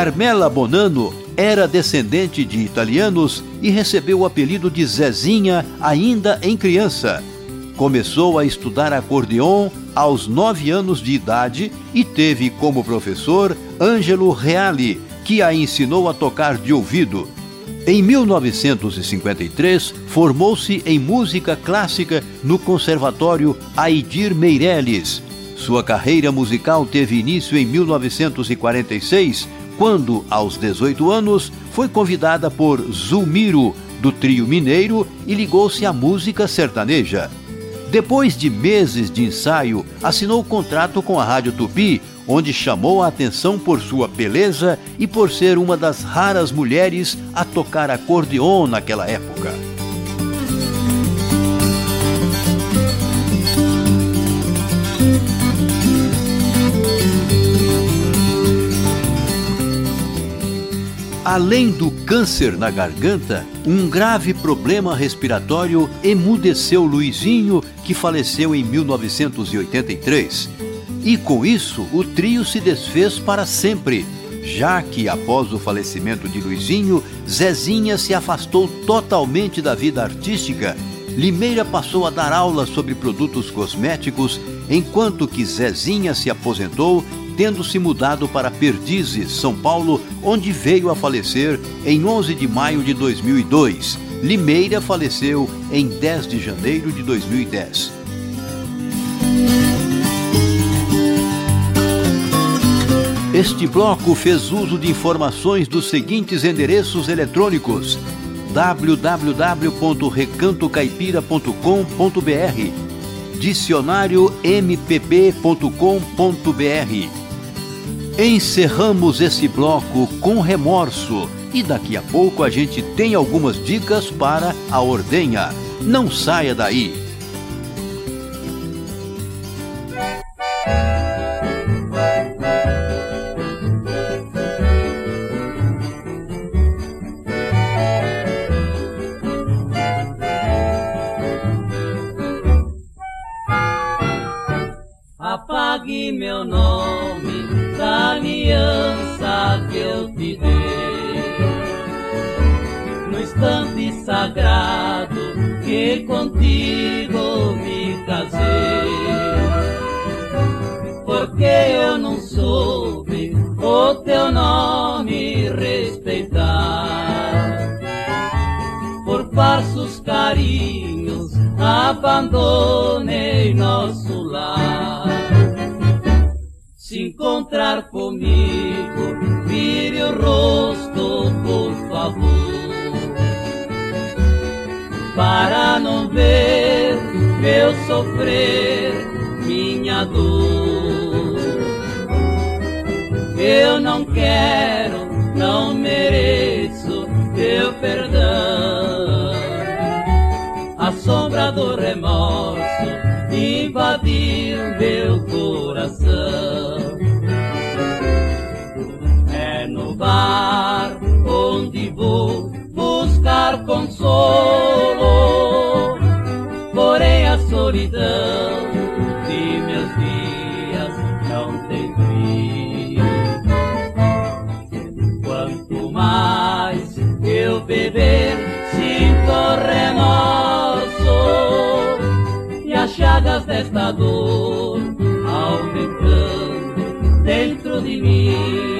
Carmela Bonanno era descendente de italianos e recebeu o apelido de Zezinha ainda em criança. Começou a estudar acordeon aos nove anos de idade e teve como professor Ângelo Reale, que a ensinou a tocar de ouvido. Em 1953, formou-se em música clássica no Conservatório Aidir Meirelles. Sua carreira musical teve início em 1946 quando, aos 18 anos, foi convidada por Zulmiro, do trio mineiro, e ligou-se à música sertaneja. Depois de meses de ensaio, assinou contrato com a Rádio Tupi, onde chamou a atenção por sua beleza e por ser uma das raras mulheres a tocar acordeon naquela época. Além do câncer na garganta, um grave problema respiratório emudeceu Luizinho, que faleceu em 1983. E com isso, o trio se desfez para sempre, já que após o falecimento de Luizinho, Zezinha se afastou totalmente da vida artística. Limeira passou a dar aulas sobre produtos cosméticos, enquanto que Zezinha se aposentou tendo se mudado para Perdizes, São Paulo, onde veio a falecer em 11 de maio de 2002. Limeira faleceu em 10 de janeiro de 2010. Este bloco fez uso de informações dos seguintes endereços eletrônicos: www.recantocaipira.com.br, dicionário.mpp.com.br Encerramos esse bloco com remorso e daqui a pouco a gente tem algumas dicas para a ordenha. Não saia daí! Abandonei nosso lar se encontrar comigo, vire o rosto, por favor, para não ver eu sofrer minha dor. Eu não quero, não mereço teu perdão. Sombra do remorso invadiu meu coração. bar onde vou buscar consolo. Porém a solidão as chagas desta dor aumentando dentro de mim.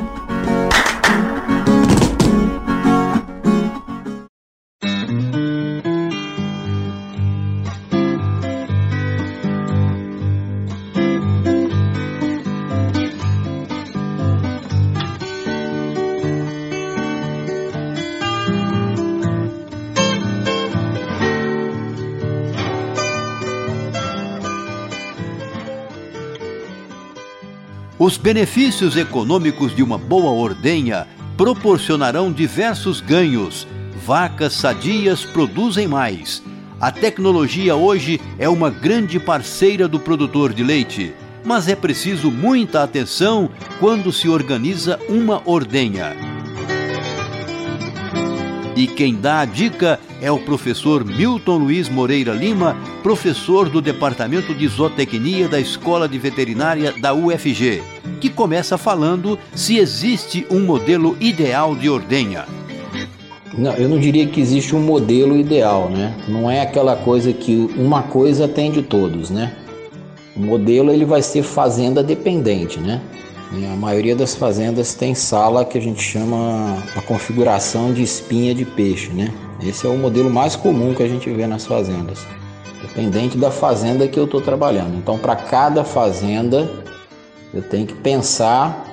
benefícios econômicos de uma boa ordenha proporcionarão diversos ganhos. Vacas sadias produzem mais. A tecnologia hoje é uma grande parceira do produtor de leite, mas é preciso muita atenção quando se organiza uma ordenha. E quem dá a dica é o professor Milton Luiz Moreira Lima, professor do Departamento de Zootecnia da Escola de Veterinária da UFG, que começa falando se existe um modelo ideal de ordenha. Não, eu não diria que existe um modelo ideal, né? Não é aquela coisa que uma coisa atende todos, né? O modelo ele vai ser fazenda dependente, né? A maioria das fazendas tem sala que a gente chama a configuração de espinha de peixe, né? Esse é o modelo mais comum que a gente vê nas fazendas, dependente da fazenda que eu estou trabalhando. Então, para cada fazenda, eu tenho que pensar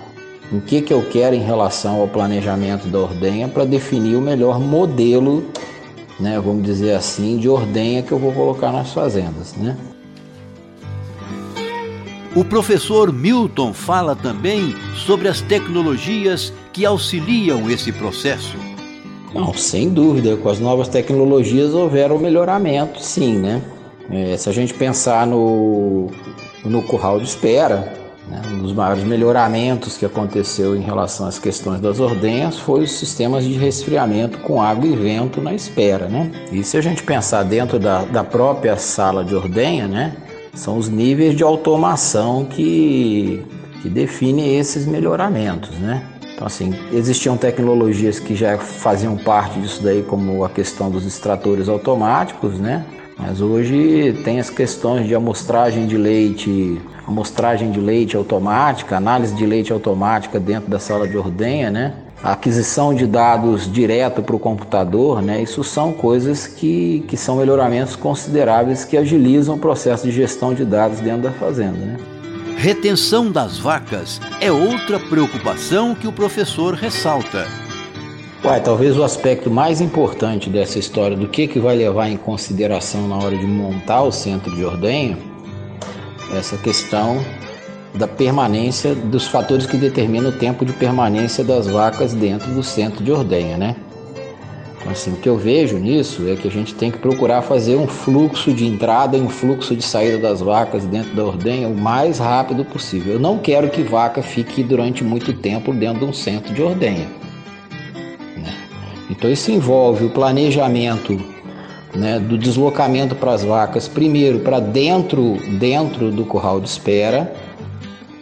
em que, que eu quero em relação ao planejamento da ordenha para definir o melhor modelo, né, vamos dizer assim, de ordenha que eu vou colocar nas fazendas, né? O professor Milton fala também sobre as tecnologias que auxiliam esse processo. Não, sem dúvida, com as novas tecnologias houveram melhoramento, sim, né? É, se a gente pensar no, no curral de espera, né, um dos maiores melhoramentos que aconteceu em relação às questões das ordenhas foi os sistemas de resfriamento com água e vento na espera, né? E se a gente pensar dentro da, da própria sala de ordenha, né? São os níveis de automação que, que definem esses melhoramentos, né? Então, assim, existiam tecnologias que já faziam parte disso daí, como a questão dos extratores automáticos, né? Mas hoje tem as questões de amostragem de leite, amostragem de leite automática, análise de leite automática dentro da sala de ordenha, né? A aquisição de dados direto para o computador, né? Isso são coisas que, que são melhoramentos consideráveis que agilizam o processo de gestão de dados dentro da fazenda, né? Retenção das vacas é outra preocupação que o professor ressalta. Uai, talvez o aspecto mais importante dessa história do que, que vai levar em consideração na hora de montar o centro de ordenha, é essa questão da permanência dos fatores que determinam o tempo de permanência das vacas dentro do centro de ordenha, né? Então, assim, o que eu vejo nisso é que a gente tem que procurar fazer um fluxo de entrada e um fluxo de saída das vacas dentro da ordenha o mais rápido possível. Eu não quero que vaca fique durante muito tempo dentro de um centro de ordenha. Então, isso envolve o planejamento né, do deslocamento para as vacas, primeiro para dentro, dentro do curral de espera.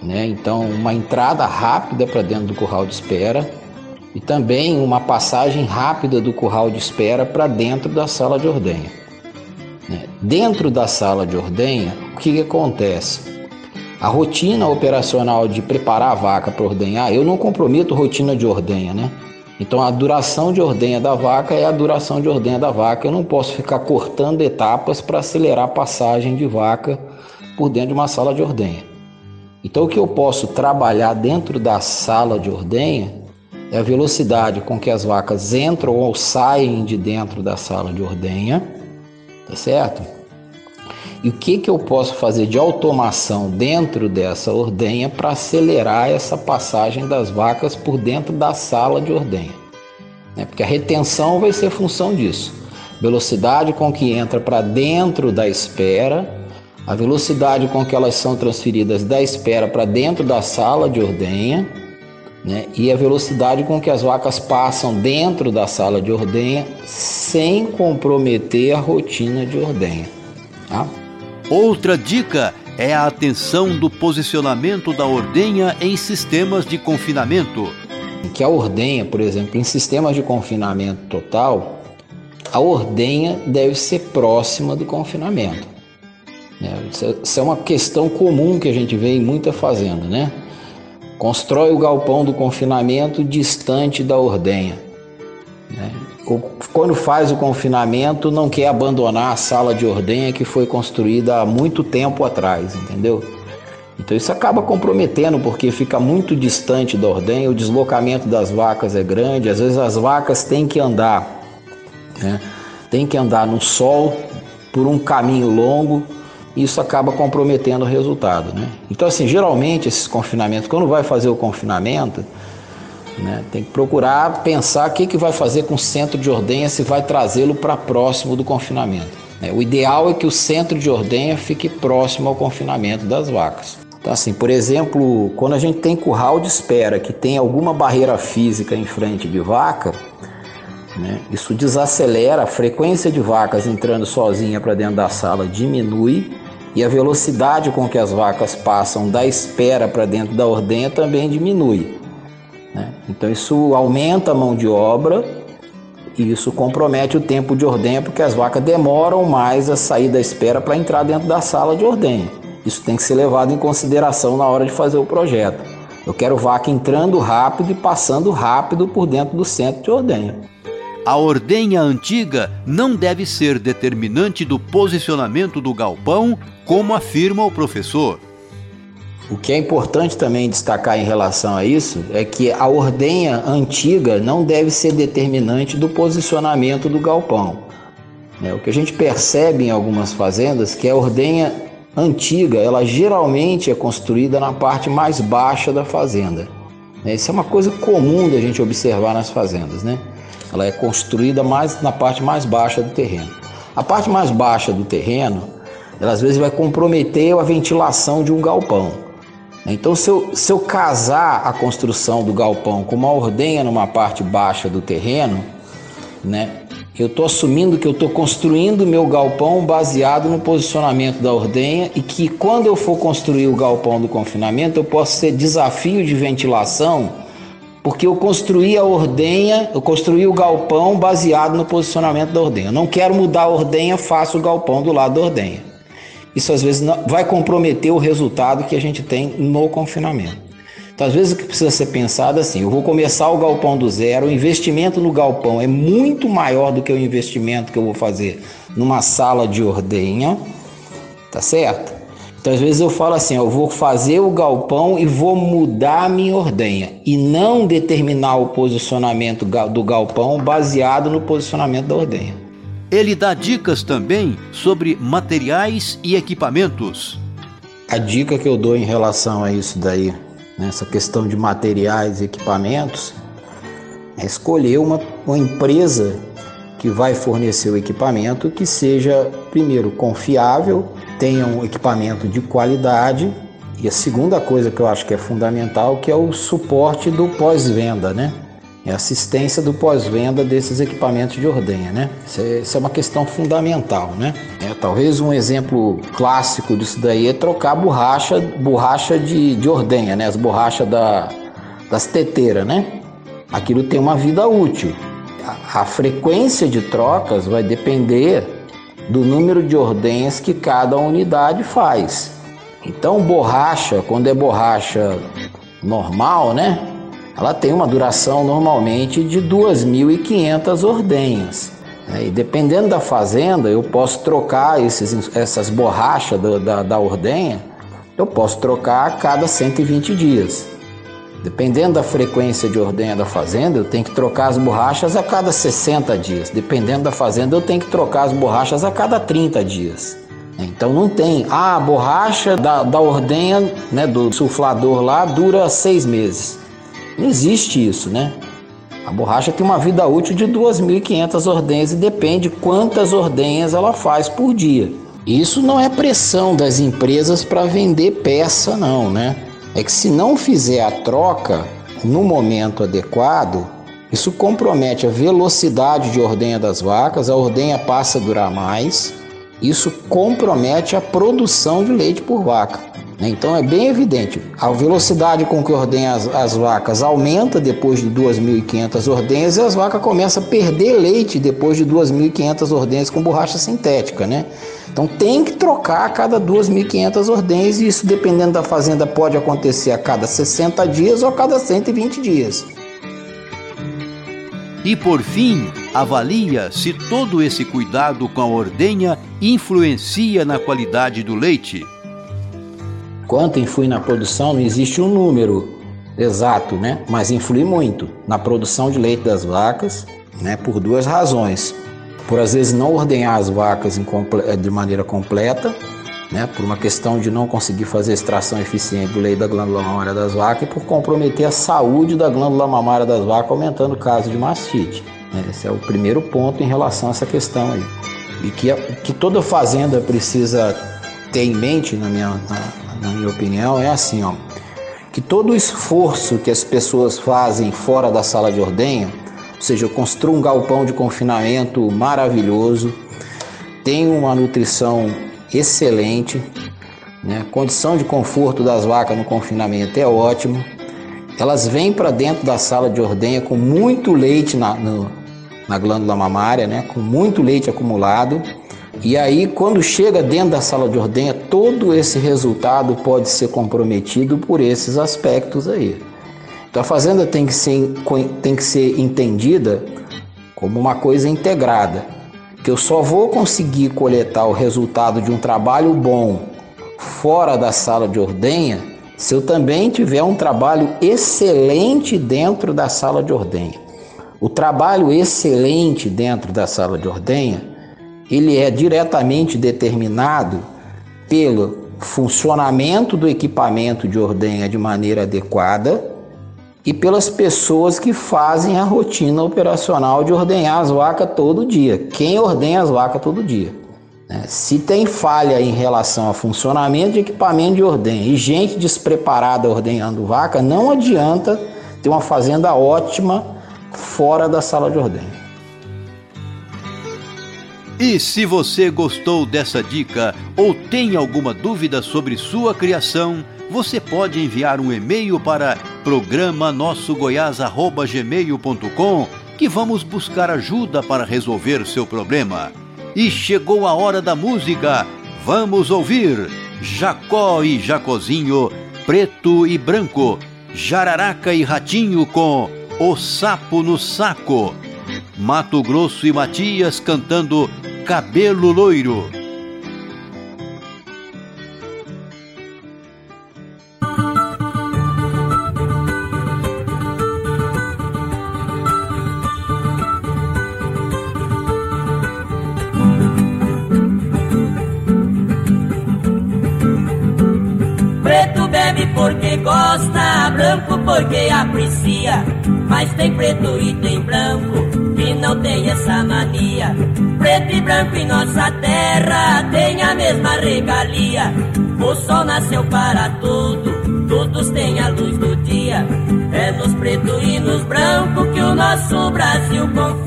Né? Então, uma entrada rápida para dentro do curral de espera e também uma passagem rápida do curral de espera para dentro da sala de ordenha. Né? Dentro da sala de ordenha, o que, que acontece? A rotina operacional de preparar a vaca para ordenhar, eu não comprometo rotina de ordenha, né? Então a duração de ordenha da vaca é a duração de ordenha da vaca. Eu não posso ficar cortando etapas para acelerar a passagem de vaca por dentro de uma sala de ordenha. Então o que eu posso trabalhar dentro da sala de ordenha é a velocidade com que as vacas entram ou saem de dentro da sala de ordenha, tá certo? E o que, que eu posso fazer de automação dentro dessa ordenha para acelerar essa passagem das vacas por dentro da sala de ordenha? Né? Porque a retenção vai ser função disso. Velocidade com que entra para dentro da espera, a velocidade com que elas são transferidas da espera para dentro da sala de ordenha né? e a velocidade com que as vacas passam dentro da sala de ordenha sem comprometer a rotina de ordenha. Tá? Outra dica é a atenção do posicionamento da ordenha em sistemas de confinamento. Que a ordenha, por exemplo, em sistemas de confinamento total, a ordenha deve ser próxima do confinamento. Né? Isso é uma questão comum que a gente vê em muita fazenda, né? Constrói o galpão do confinamento distante da ordenha. Né? Quando faz o confinamento, não quer abandonar a sala de ordenha que foi construída há muito tempo atrás, entendeu? Então isso acaba comprometendo porque fica muito distante da ordenha, o deslocamento das vacas é grande, às vezes as vacas têm que andar, né? Tem que andar no sol por um caminho longo isso acaba comprometendo o resultado. Né? Então, assim, geralmente esses confinamentos, quando vai fazer o confinamento, né, tem que procurar pensar o que, que vai fazer com o centro de ordenha, se vai trazê-lo para próximo do confinamento. Né? O ideal é que o centro de ordenha fique próximo ao confinamento das vacas. Então, assim, por exemplo, quando a gente tem curral de espera que tem alguma barreira física em frente de vaca, né, isso desacelera a frequência de vacas entrando sozinha para dentro da sala diminui e a velocidade com que as vacas passam da espera para dentro da ordenha também diminui. Né? Então isso aumenta a mão de obra e isso compromete o tempo de ordenha porque as vacas demoram mais a sair da espera para entrar dentro da sala de ordenha. Isso tem que ser levado em consideração na hora de fazer o projeto. Eu quero vaca entrando rápido e passando rápido por dentro do centro de ordenha. A ordenha antiga não deve ser determinante do posicionamento do galpão como afirma o professor. O que é importante também destacar em relação a isso é que a ordenha antiga não deve ser determinante do posicionamento do galpão. É, o que a gente percebe em algumas fazendas que a ordenha antiga, ela geralmente é construída na parte mais baixa da fazenda. É, isso é uma coisa comum da gente observar nas fazendas, né? Ela é construída mais na parte mais baixa do terreno. A parte mais baixa do terreno ela às vezes vai comprometer a ventilação de um galpão. Então, se eu, se eu casar a construção do galpão com uma ordenha numa parte baixa do terreno, né, eu estou assumindo que eu estou construindo meu galpão baseado no posicionamento da ordenha e que quando eu for construir o galpão do confinamento, eu posso ter desafio de ventilação, porque eu construí a ordenha, eu construí o galpão baseado no posicionamento da ordenha. Eu não quero mudar a ordenha, faço o galpão do lado da ordenha isso às vezes vai comprometer o resultado que a gente tem no confinamento. Então, às vezes o que precisa ser pensado é assim: eu vou começar o galpão do zero, o investimento no galpão é muito maior do que o investimento que eu vou fazer numa sala de ordenha, tá certo? Então, às vezes eu falo assim: eu vou fazer o galpão e vou mudar a minha ordenha e não determinar o posicionamento do galpão baseado no posicionamento da ordenha. Ele dá dicas também sobre materiais e equipamentos. A dica que eu dou em relação a isso daí, nessa questão de materiais e equipamentos, é escolher uma, uma empresa que vai fornecer o equipamento que seja, primeiro, confiável, tenha um equipamento de qualidade e a segunda coisa que eu acho que é fundamental, que é o suporte do pós-venda, né? É assistência do pós-venda desses equipamentos de ordenha, né? Isso é, isso é, uma questão fundamental, né? É, talvez um exemplo clássico disso daí é trocar borracha, borracha de, de ordenha, né? As borrachas da, das teteiras, né? Aquilo tem uma vida útil. A, a frequência de trocas vai depender do número de ordenhas que cada unidade faz. Então, borracha, quando é borracha normal, né? Ela tem uma duração normalmente de 2.500 ordenhas. Né? E dependendo da fazenda, eu posso trocar esses, essas borrachas da, da, da ordenha, eu posso trocar a cada 120 dias. Dependendo da frequência de ordenha da fazenda, eu tenho que trocar as borrachas a cada 60 dias. Dependendo da fazenda, eu tenho que trocar as borrachas a cada 30 dias. Então não tem, ah, a borracha da, da ordenha, né, do sulflador lá dura seis meses. Não existe isso, né? A borracha tem uma vida útil de 2.500 ordenhas e depende quantas ordenhas ela faz por dia. Isso não é pressão das empresas para vender peça, não, né? É que se não fizer a troca no momento adequado, isso compromete a velocidade de ordenha das vacas, a ordenha passa a durar mais, isso compromete a produção de leite por vaca. Né? Então é bem evidente, a velocidade com que ordenha as, as vacas aumenta depois de 2.500 ordenhas e as vacas começam a perder leite depois de 2.500 ordenhas com borracha sintética, né? Então tem que trocar a cada 2.500 ordenhas e isso dependendo da fazenda pode acontecer a cada 60 dias ou a cada 120 dias. E por fim, avalia se todo esse cuidado com a ordenha influencia na qualidade do leite. Quanto influi na produção, não existe um número exato, né? Mas influi muito na produção de leite das vacas, né? Por duas razões. Por às vezes não ordenhar as vacas de maneira completa né, por uma questão de não conseguir fazer extração eficiente do leite da glândula mamária das vacas e por comprometer a saúde da glândula mamária das vacas, aumentando o caso de mastite. Né? Esse é o primeiro ponto em relação a essa questão aí. E que, que toda fazenda precisa ter em mente, na minha, na, na minha opinião, é assim, ó, que todo o esforço que as pessoas fazem fora da sala de ordenha, ou seja, construir um galpão de confinamento maravilhoso, tem uma nutrição excelente, né? condição de conforto das vacas no confinamento é ótimo. Elas vêm para dentro da sala de ordenha com muito leite na, no, na glândula mamária, né? com muito leite acumulado. E aí, quando chega dentro da sala de ordenha, todo esse resultado pode ser comprometido por esses aspectos aí. Então, a fazenda tem que ser, tem que ser entendida como uma coisa integrada que eu só vou conseguir coletar o resultado de um trabalho bom fora da sala de ordenha se eu também tiver um trabalho excelente dentro da sala de ordenha. O trabalho excelente dentro da sala de ordenha, ele é diretamente determinado pelo funcionamento do equipamento de ordenha de maneira adequada e pelas pessoas que fazem a rotina operacional de ordenhar as vacas todo dia. Quem ordenha as vacas todo dia? Né? Se tem falha em relação ao funcionamento de equipamento de ordenha e gente despreparada ordenhando vaca, não adianta ter uma fazenda ótima fora da sala de ordenha. E se você gostou dessa dica ou tem alguma dúvida sobre sua criação, você pode enviar um e-mail para programa nossogoiás@gmail.com que vamos buscar ajuda para resolver seu problema. E chegou a hora da música. Vamos ouvir Jacó e Jacozinho, Preto e Branco, Jararaca e Ratinho com O Sapo no Saco. Mato Grosso e Matias cantando Cabelo Loiro. porque gosta, branco porque aprecia. Mas tem preto e tem branco não tem essa mania. Preto e branco em nossa terra tem a mesma regalia. O sol nasceu para tudo, todos têm a luz do dia. É nos preto e nos branco que o nosso Brasil confia.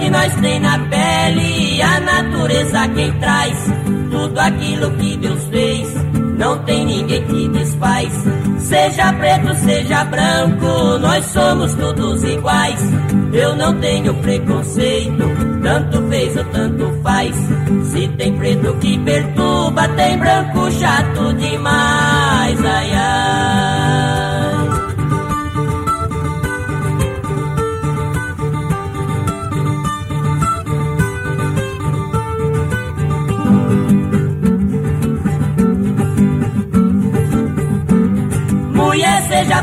Que nós tem na pele, a natureza quem traz. Tudo aquilo que Deus fez, não tem ninguém que desfaz. Seja preto, seja branco, nós somos todos iguais. Eu não tenho preconceito, tanto fez ou tanto faz. Se tem preto que perturba, tem branco chato demais. Ai, ai.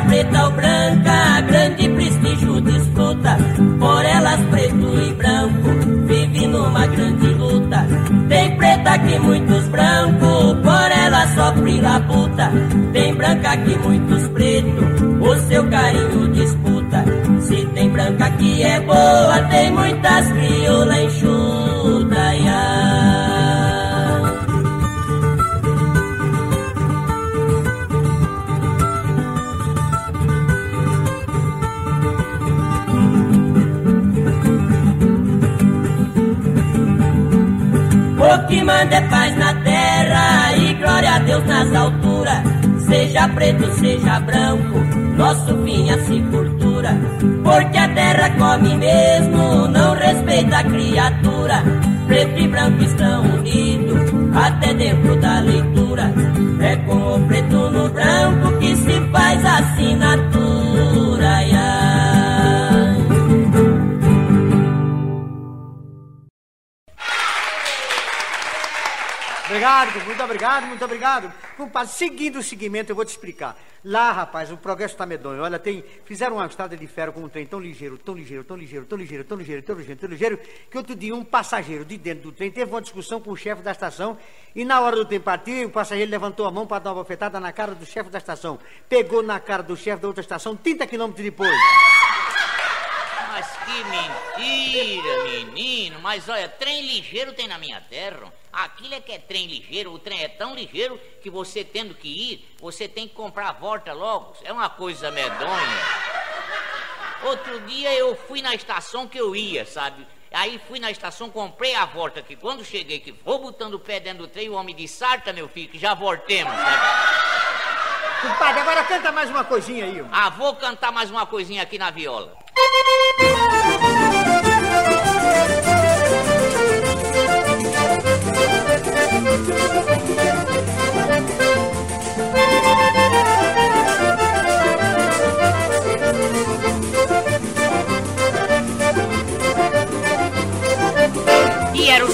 Preta ou branca, grande prestígio desfruta. Por elas preto e branco, vive numa grande luta. Tem preta que muitos brancos, por ela sofre labuta. Tem branca que muitos pretos, o seu carinho disputa. Se tem branca que é boa, tem muitas crioula enxuta. Manda é paz na terra e glória a Deus nas alturas. Seja preto, seja branco, nosso fim é a sepultura. Porque a terra come mesmo, não respeita a criatura. Preto e branco estão unidos, até dentro da leitura. É com o preto no branco que se faz assinatura. Obrigado, muito obrigado, muito obrigado. Compadre, seguindo o seguimento, eu vou te explicar. Lá, rapaz, o progresso está medonho. Olha, tem, fizeram uma estrada de ferro com um trem tão ligeiro, tão ligeiro, tão ligeiro, tão ligeiro, tão ligeiro, tão ligeiro, tão ligeiro, que outro dia um passageiro de dentro do trem teve uma discussão com o chefe da estação e na hora do trem partir, o passageiro levantou a mão para dar uma bofetada na cara do chefe da estação. Pegou na cara do chefe da outra estação 30 quilômetros depois. Mas que mentira, menino. Mas olha, trem ligeiro tem na minha terra. Aquilo é que é trem ligeiro. O trem é tão ligeiro que você tendo que ir, você tem que comprar a volta logo. É uma coisa medonha. Outro dia eu fui na estação que eu ia, sabe? Aí fui na estação, comprei a volta, que quando cheguei, que vou botando o pé dentro do trem, o homem disse, sarta, meu filho, que já voltemos, sabe? Compadre, agora canta mais uma coisinha aí. ó. Ah, vou cantar mais uma coisinha aqui na viola. E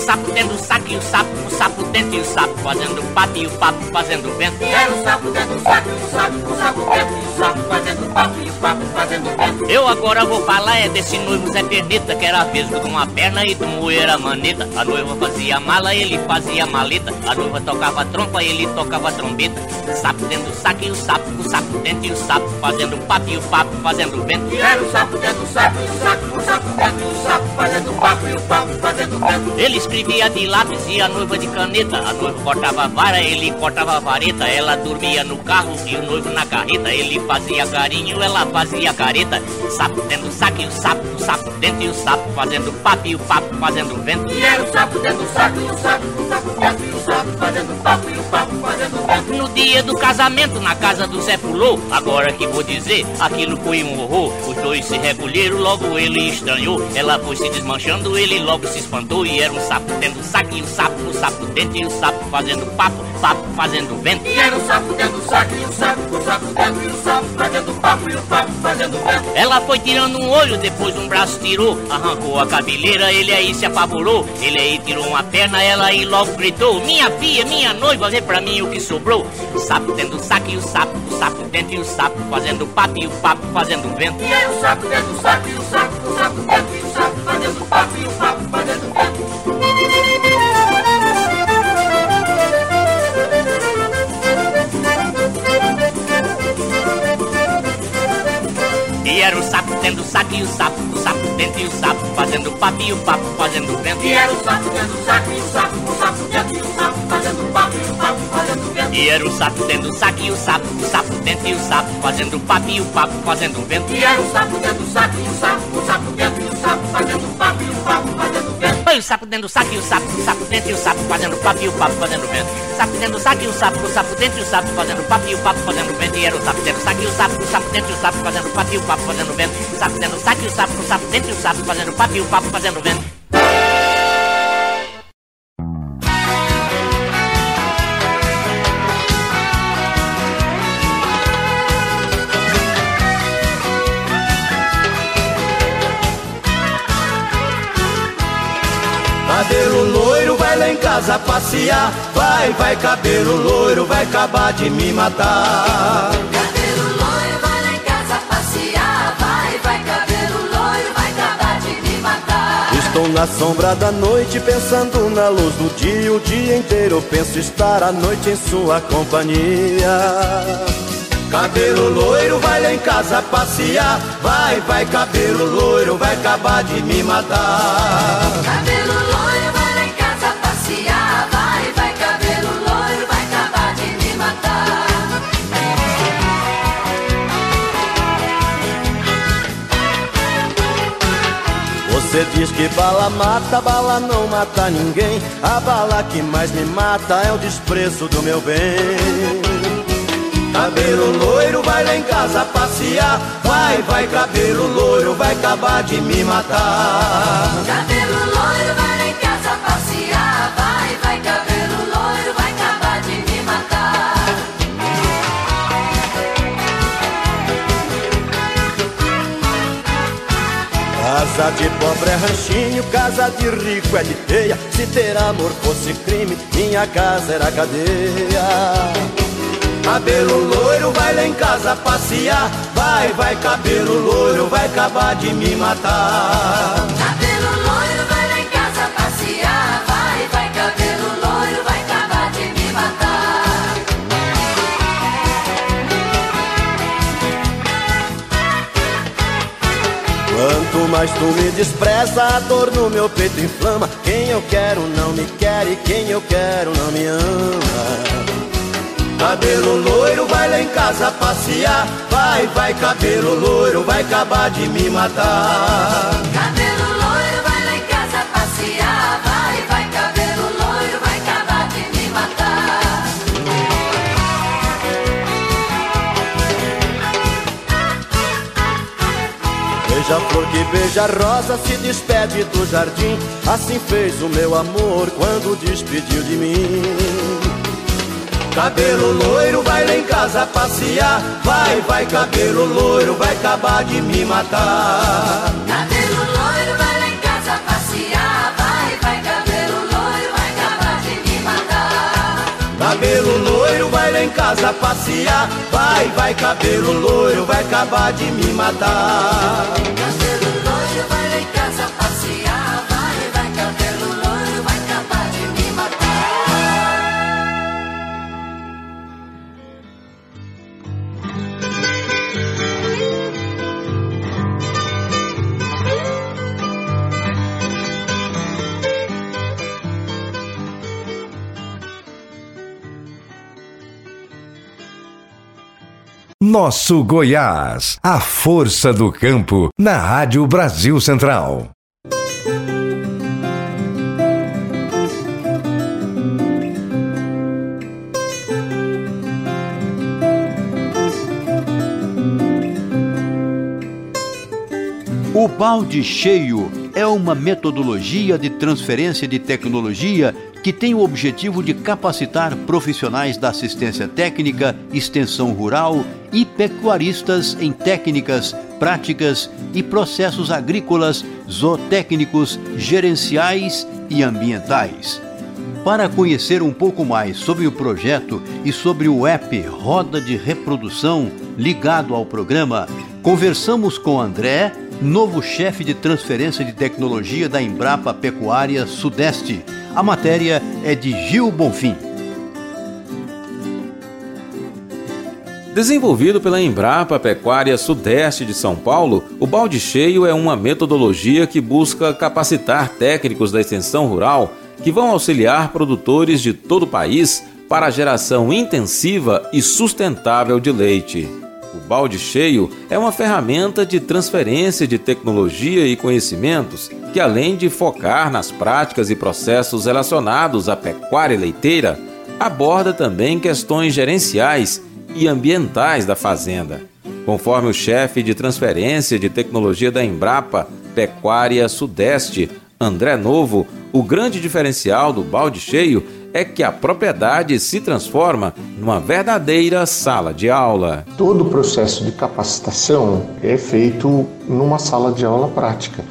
sapo dentro do saco e o sapo, o sapo dentro e o sapo fazendo papo e o papo fazendo vento. E era o sapo dentro do saco e o sapo, o sapo dentro e o sapo fazendo papo e o papo fazendo vento. Eu agora vou falar é desse noivo Zé Pernita, que era vesgo de uma perna e do moer a maneta. A noiva fazia mala, ele fazia maleta. A noiva tocava trompa, ele tocava trombeta. Sapo dentro do saco e o sapo, o sapo dentro e o sapo fazendo papo e o papo fazendo vento. E era o sapo dentro do saco e o sapo, o sapo dentro e o sapo fazendo papo e o papo fazendo vento. Ele escrevia de lápis e a noiva de caneta. A noiva cortava vara, ele cortava vareta. Ela dormia no carro e o noivo na carreta. Ele fazia carinho, ela fazia careta. Sapo dentro do saco e o sapo, o sapo dentro e o sapo fazendo papo e o papo fazendo vento. E era o sapo dentro do saco e o sapo, o sapo dentro e o sapo fazendo papo e o papo fazendo vento. No dia do casamento, na casa do Zé Pulou, agora que vou dizer, aquilo foi um horror. Os dois se recolheram, logo ele estranhou. Ela foi se desmanchando, ele logo se espantou. E era um sapo dentro do saco e o sapo, o sapo dentro e o sapo fazendo papo, papo fazendo vento. E era o sapo dentro do saco e o sapo, o sapo dentro e o sapo fazendo papo e o papo fazendo vento. Ela foi tirando um olho, depois um braço tirou, arrancou a cabeleira, ele aí se apavorou. Ele aí tirou uma perna, ela aí logo gritou: Minha filha, minha noiva, vê pra mim o que sobrou. Sapo dentro do saco e o sapo, o sapo dentro e o sapo fazendo papo e o papo fazendo vento. E era o sapo dentro do saco e o sapo, o sapo dentro e o sapo fazendo papo e o papo fazendo vento. E era o sapo dentro do saco e o sapo, o sapo dentro e o sapo fazendo papo e o papo fazendo vento. E era o sapo dentro do saco e o sapo, o sapo dentro e o sapo fazendo papo e o papo fazendo vento. E era o sapo dentro do saco e o sapo, o sapo dentro e o sapo fazendo papo e o papo fazendo vento. E era o sapo dentro do saco e o sapo, o sapo dentro e o sapo fazendo papo e o papo fazendo Foi o sapo dentro do saco e o sapo, o sapo dentro e o sapo fazendo papo e o papo fazendo vento. Sapo dentro do saco e o sapo, o sapo dentro e o sapo fazendo papo e o papo fazendo vento. E era o sapo dentro do saco e o sapo, o sapo dentro e o sapo fazendo papo e o papo fazendo vento. Sapo dentro do saco e o sapo, o sapo dentro e o sapo fazendo papo e o papo fazendo vento. Casa passear. Vai, vai, cabelo loiro vai acabar de me matar. Cabelo loiro vai lá em casa passear. Vai, vai, cabelo loiro vai acabar de me matar. Estou na sombra da noite pensando na luz do dia. O dia inteiro penso estar à noite em sua companhia. Cabelo loiro vai lá em casa passear. Vai, vai, cabelo loiro vai acabar de me matar. Cabelo loiro Você diz que bala mata, bala não mata ninguém. A bala que mais me mata é o desprezo do meu bem. Cabelo loiro vai lá em casa passear. Vai, vai, cabelo loiro vai acabar de me matar. Cabelo loiro vai lá em casa passear. Vai, vai, cabelo Casa de pobre é ranchinho, casa de rico é de teia. Se ter amor fosse crime, minha casa era cadeia. Cabelo loiro, vai lá em casa passear. Vai, vai, cabelo loiro, vai acabar de me matar. Mais tu me despreza, a dor no meu peito inflama. Quem eu quero não me quer e quem eu quero não me ama. Cabelo loiro, vai lá em casa passear. Vai, vai, cabelo loiro, vai acabar de me matar. Cabelo loiro, vai lá em casa passear. Vai, a flor que beija a rosa, se despede do jardim. Assim fez o meu amor quando despediu de mim. Cabelo loiro, vai lá em casa passear. Vai, vai, cabelo loiro, vai acabar de me matar. Cabelo loiro, vai lá em casa passear. Vai, vai, cabelo loiro, vai acabar de me matar. Cabelo loiro, vai lá em casa Nosso Goiás, a força do campo, na Rádio Brasil Central. O balde cheio é uma metodologia de transferência de tecnologia que tem o objetivo de capacitar profissionais da assistência técnica, extensão rural e pecuaristas em técnicas, práticas e processos agrícolas, zootécnicos, gerenciais e ambientais. Para conhecer um pouco mais sobre o projeto e sobre o app Roda de Reprodução ligado ao programa, conversamos com André, novo chefe de transferência de tecnologia da Embrapa Pecuária Sudeste. A matéria é de Gil Bonfim. Desenvolvido pela Embrapa Pecuária Sudeste de São Paulo, o balde cheio é uma metodologia que busca capacitar técnicos da extensão rural que vão auxiliar produtores de todo o país para a geração intensiva e sustentável de leite. O balde cheio é uma ferramenta de transferência de tecnologia e conhecimentos que, além de focar nas práticas e processos relacionados à pecuária leiteira, aborda também questões gerenciais e ambientais da fazenda. Conforme o chefe de transferência de tecnologia da Embrapa Pecuária Sudeste, André Novo, o grande diferencial do balde cheio é que a propriedade se transforma numa verdadeira sala de aula. Todo o processo de capacitação é feito numa sala de aula prática.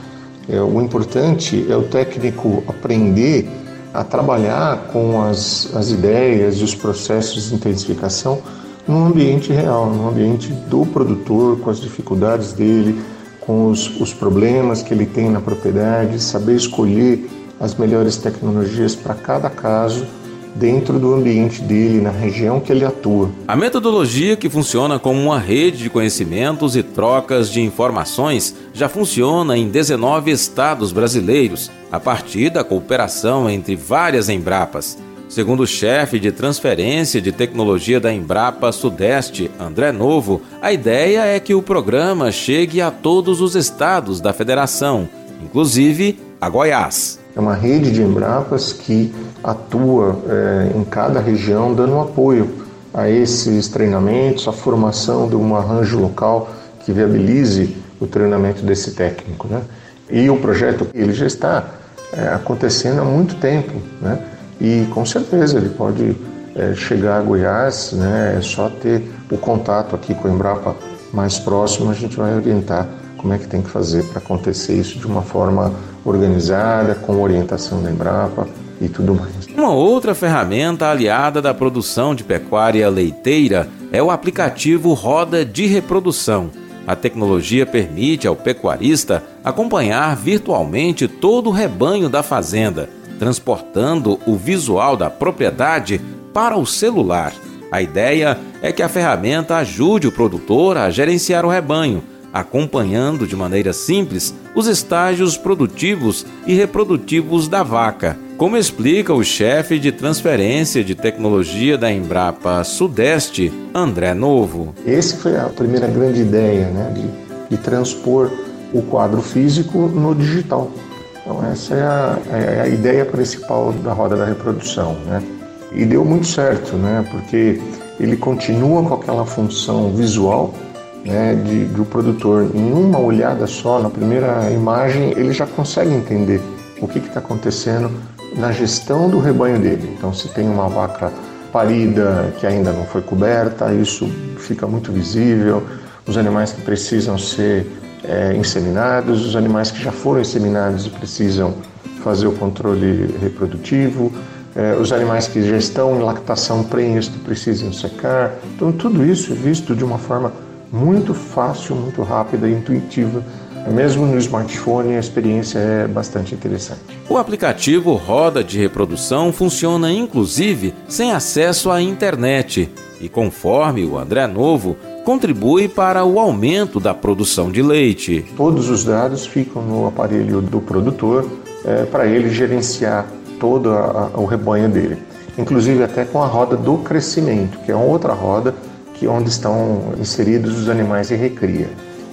É, o importante é o técnico aprender a trabalhar com as, as ideias e os processos de intensificação num ambiente real, num ambiente do produtor, com as dificuldades dele, com os, os problemas que ele tem na propriedade, saber escolher as melhores tecnologias para cada caso dentro do ambiente dele, na região que ele atua. A metodologia, que funciona como uma rede de conhecimentos e trocas de informações, já funciona em 19 estados brasileiros, a partir da cooperação entre várias Embrapas. Segundo o chefe de transferência de tecnologia da Embrapa Sudeste, André Novo, a ideia é que o programa chegue a todos os estados da federação, inclusive a Goiás. É uma rede de Embrapas que atua é, em cada região dando apoio a esses treinamentos, a formação de um arranjo local que viabilize o treinamento desse técnico. Né? E o projeto ele já está é, acontecendo há muito tempo, né? e com certeza ele pode é, chegar a Goiás, né? é só ter o contato aqui com a Embrapa mais próximo, a gente vai orientar como é que tem que fazer para acontecer isso de uma forma organizada, com orientação da Embrapa e tudo mais. Uma outra ferramenta aliada da produção de pecuária leiteira é o aplicativo Roda de Reprodução. A tecnologia permite ao pecuarista acompanhar virtualmente todo o rebanho da fazenda, transportando o visual da propriedade para o celular. A ideia é que a ferramenta ajude o produtor a gerenciar o rebanho, acompanhando de maneira simples os estágios produtivos e reprodutivos da vaca, como explica o chefe de transferência de tecnologia da Embrapa Sudeste, André Novo. Essa foi a primeira grande ideia, né, de, de transpor o quadro físico no digital. Então essa é a, é a ideia principal da roda da reprodução, né? E deu muito certo, né? Porque ele continua com aquela função visual né, de, do produtor. Em uma olhada só, na primeira imagem, ele já consegue entender o que está acontecendo na gestão do rebanho dele. Então, se tem uma vaca parida que ainda não foi coberta, isso fica muito visível. Os animais que precisam ser é, inseminados, os animais que já foram inseminados e precisam fazer o controle reprodutivo, é, os animais que já estão em lactação prenhes que precisam secar. Então, tudo isso é visto de uma forma muito fácil, muito rápida e intuitiva. Mesmo no smartphone, a experiência é bastante interessante. O aplicativo Roda de Reprodução funciona inclusive sem acesso à internet e, conforme o André Novo, contribui para o aumento da produção de leite. Todos os dados ficam no aparelho do produtor é, para ele gerenciar todo a, a, o rebanho dele, inclusive até com a roda do crescimento, que é outra roda que onde estão inseridos os animais de recria.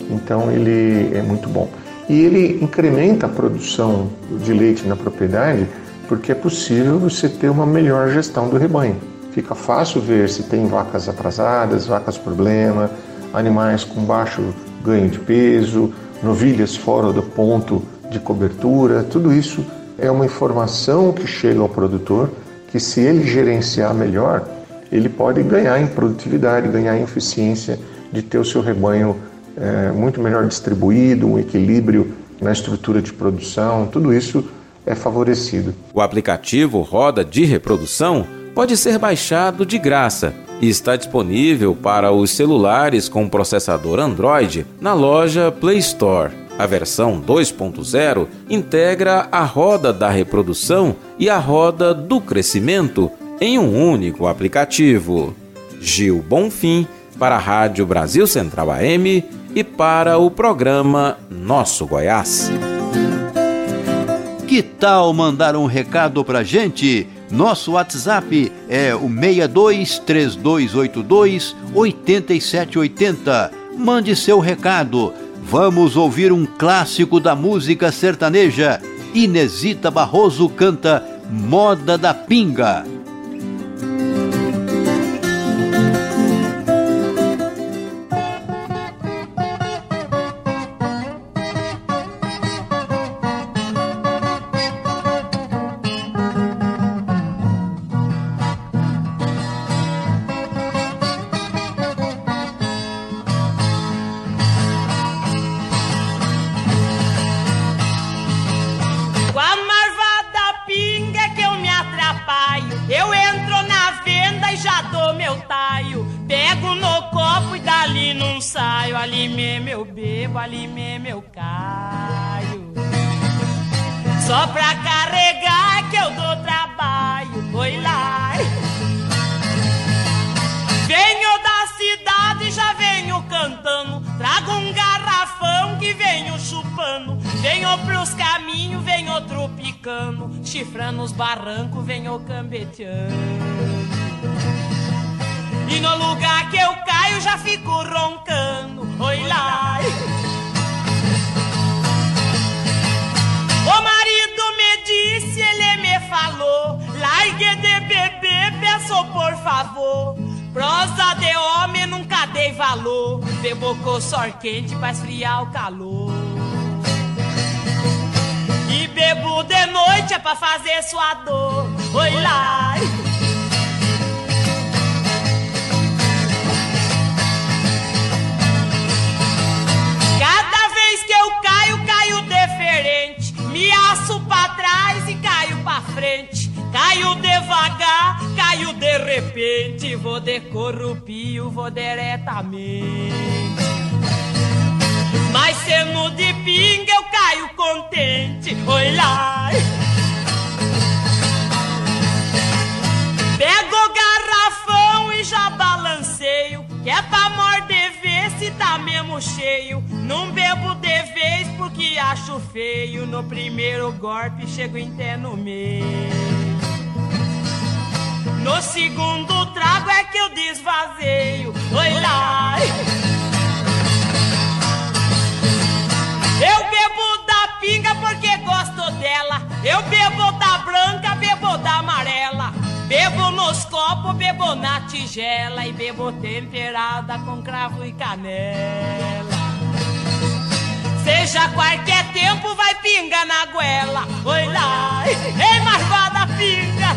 Então ele é muito bom. E ele incrementa a produção de leite na propriedade porque é possível você ter uma melhor gestão do rebanho. Fica fácil ver se tem vacas atrasadas, vacas problema, animais com baixo ganho de peso, novilhas fora do ponto de cobertura. Tudo isso é uma informação que chega ao produtor que se ele gerenciar melhor, ele pode ganhar em produtividade, ganhar em eficiência de ter o seu rebanho é, muito melhor distribuído, um equilíbrio na estrutura de produção, tudo isso é favorecido. O aplicativo Roda de Reprodução pode ser baixado de graça e está disponível para os celulares com processador Android na loja Play Store. A versão 2.0 integra a roda da reprodução e a roda do crescimento em um único aplicativo. Gil Bonfim para a Rádio Brasil Central AM e para o programa Nosso Goiás. Que tal mandar um recado pra gente? Nosso WhatsApp é o 62 3282 8780. Mande seu recado. Vamos ouvir um clássico da música sertaneja. Inesita Barroso canta Moda da Pinga. No primeiro golpe chego até no meio. No segundo trago é que eu desvazeio. Oi lá. Eu bebo da pinga porque gosto dela. Eu bebo da branca, bebo da amarela. Bebo nos copos, bebo na tigela e bebo temperada com cravo e canela. Seja qualquer tempo, vai pinga na goela. Oi lá, ei, marvada pinga.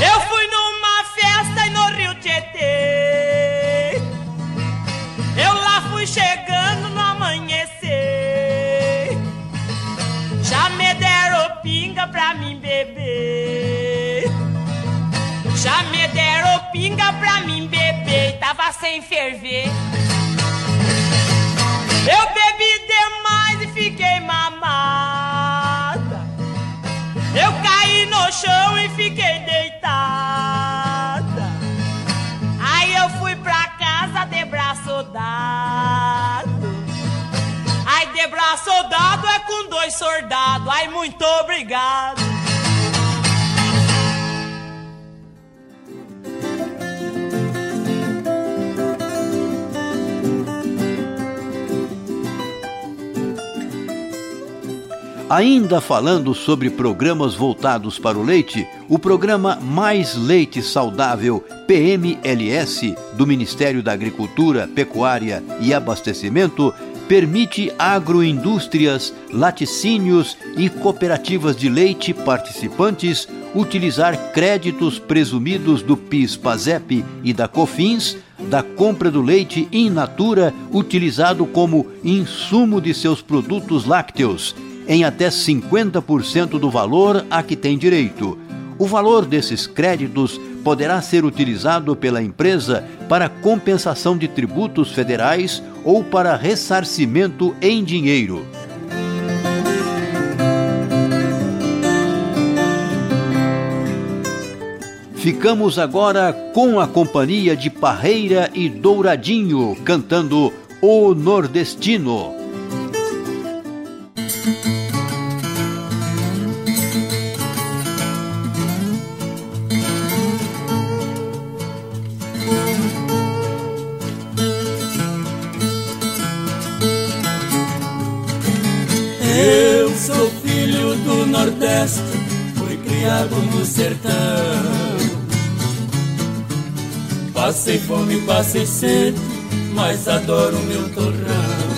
Eu fui numa festa e no Rio Tietê. Eu lá fui chegando no amanhecer. Já me deram pinga pra mim beber. Já me deram pinga pra mim beber. Tava sem ferver. Eu bebi demais e fiquei mamada. Eu caí no chão e fiquei deitada. Aí eu fui pra casa de braço dado. Ai, de braço dado é com dois soldados. Ai, muito obrigado. Ainda falando sobre programas voltados para o leite, o programa Mais Leite Saudável PMLS do Ministério da Agricultura, Pecuária e Abastecimento permite agroindústrias, laticínios e cooperativas de leite participantes utilizar créditos presumidos do PIS/PASEP e da COFINS da compra do leite in natura utilizado como insumo de seus produtos lácteos em até 50% do valor a que tem direito. O valor desses créditos poderá ser utilizado pela empresa para compensação de tributos federais ou para ressarcimento em dinheiro. Ficamos agora com a companhia de Parreira e Douradinho cantando O Nordestino. Sertão. Passei fome, passei sede, mas adoro meu torrão.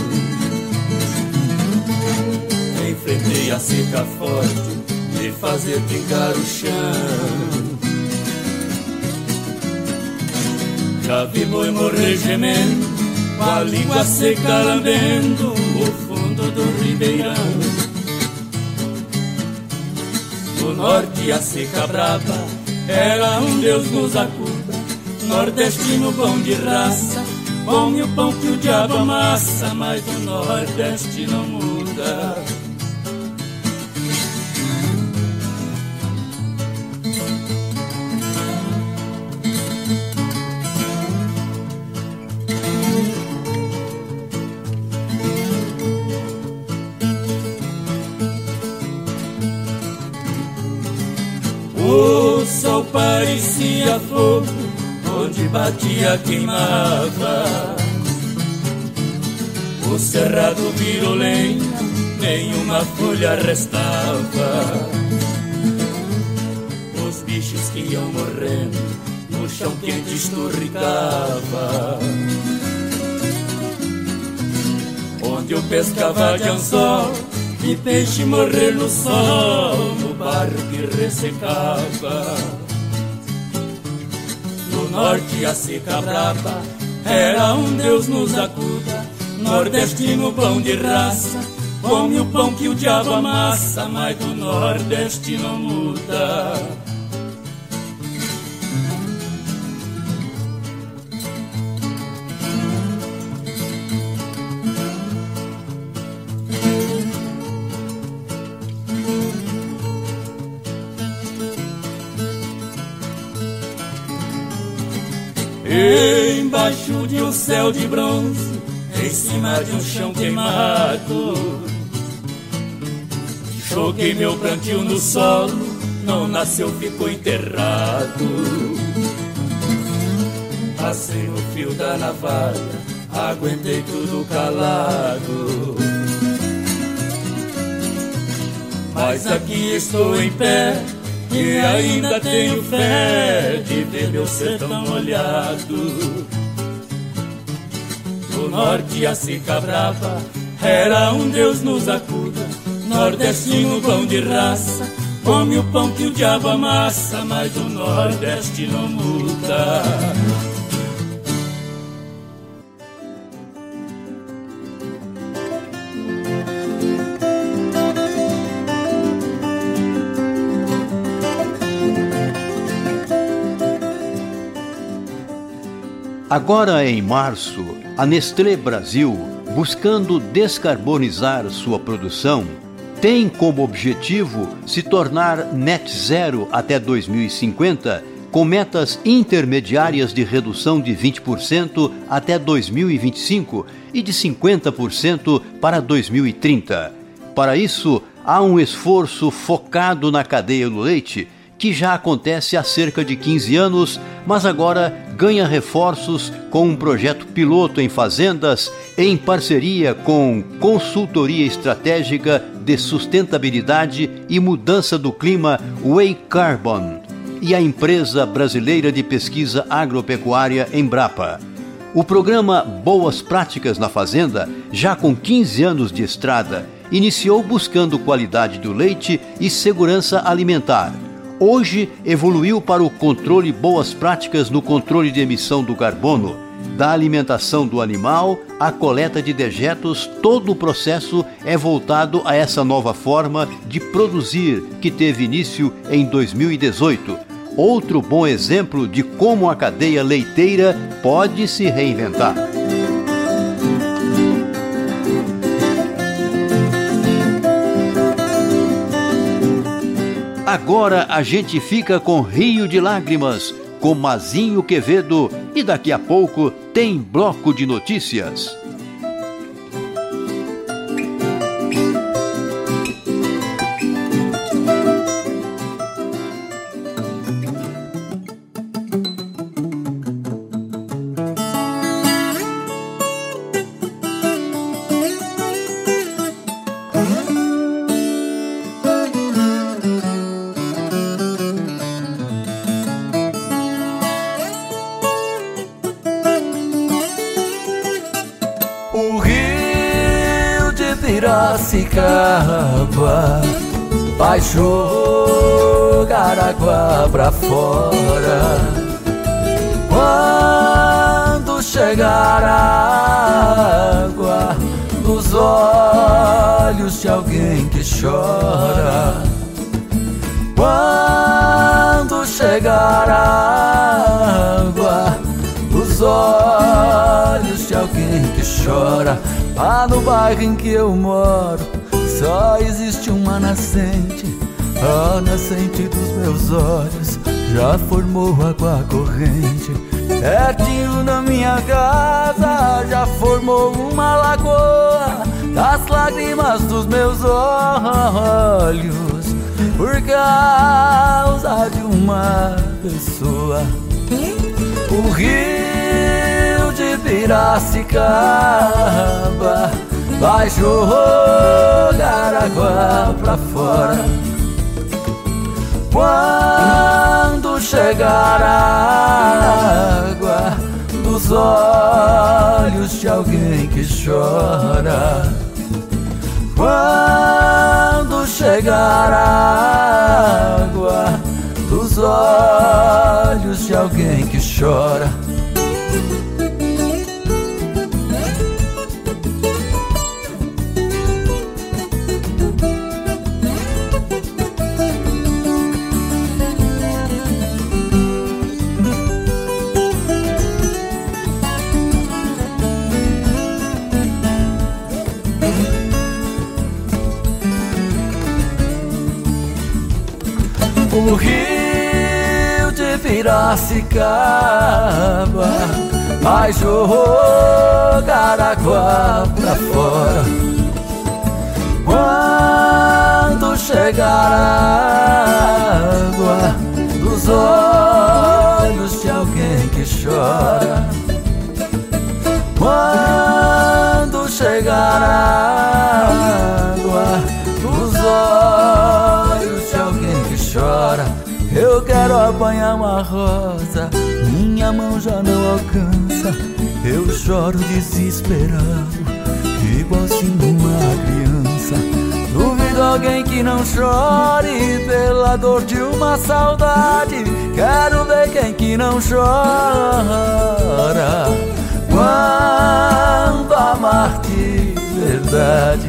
Enfrentei a seca forte de fazer pingar o chão. Já vi boi morrer gemendo, com a língua seca lambendo o fundo do ribeirão. No norte a seca brava era um Deus nos acuda. Nordestino bom de raça, come o pão que o diabo amassa, mas o Nordeste não muda. Parecia fogo, onde batia queimava. O cerrado virou lenha, nenhuma folha restava. Os bichos que iam morrendo, no chão quente esturricava. Onde eu pescava de anzol, e peixe morrer no sol, no barro que ressecava. No norte a seca brava, era um Deus nos acuda. Nordestino pão de raça, come o pão que o diabo amassa, mas do Nordeste não muda. Um céu de bronze, em cima de um chão queimado. Joguei meu plantio no solo, não nasceu, ficou enterrado. Passei no fio da navalha, aguentei tudo calado. Mas aqui estou em pé e ainda tenho fé de ver meu sertão molhado. Do norte a Sica Brava era um Deus nos acuda. Nordestino pão de raça, come o pão que o diabo amassa, mas o Nordeste não muda. Agora em março, a Nestlé Brasil, buscando descarbonizar sua produção, tem como objetivo se tornar net zero até 2050, com metas intermediárias de redução de 20% até 2025 e de 50% para 2030. Para isso, há um esforço focado na cadeia do leite que já acontece há cerca de 15 anos, mas agora ganha reforços com um projeto piloto em fazendas em parceria com Consultoria Estratégica de Sustentabilidade e Mudança do Clima Way Carbon e a empresa brasileira de pesquisa agropecuária Embrapa. O programa Boas Práticas na Fazenda, já com 15 anos de estrada, iniciou buscando qualidade do leite e segurança alimentar hoje evoluiu para o controle boas práticas no controle de emissão do carbono, da alimentação do animal à coleta de dejetos, todo o processo é voltado a essa nova forma de produzir que teve início em 2018. Outro bom exemplo de como a cadeia leiteira pode se reinventar. Agora a gente fica com Rio de Lágrimas, com Mazinho Quevedo e daqui a pouco tem bloco de notícias. Jogar água pra fora. Quando chegar a água nos olhos de alguém que chora. Quando chegar a água nos olhos de alguém que chora. Lá no bairro em que eu moro, só existe uma nascente. A nascente dos meus olhos já formou água corrente. Pertinho da minha casa já formou uma lagoa das lágrimas dos meus olhos por causa de uma pessoa. O rio de Piracicaba vai jogar água pra fora. Quando chegar a água dos olhos de alguém que chora. Quando chegar a água dos olhos de alguém que chora. O rio de Piracicaba vai jogar água pra fora. Quando chegar a água dos olhos de alguém que chora. Quando chegar a água dos olhos eu quero apanhar uma rosa, minha mão já não alcança. Eu choro desesperado, igualzinho uma criança. Duvido alguém que não chore pela dor de uma saudade. Quero ver quem que não chora quando amar de verdade.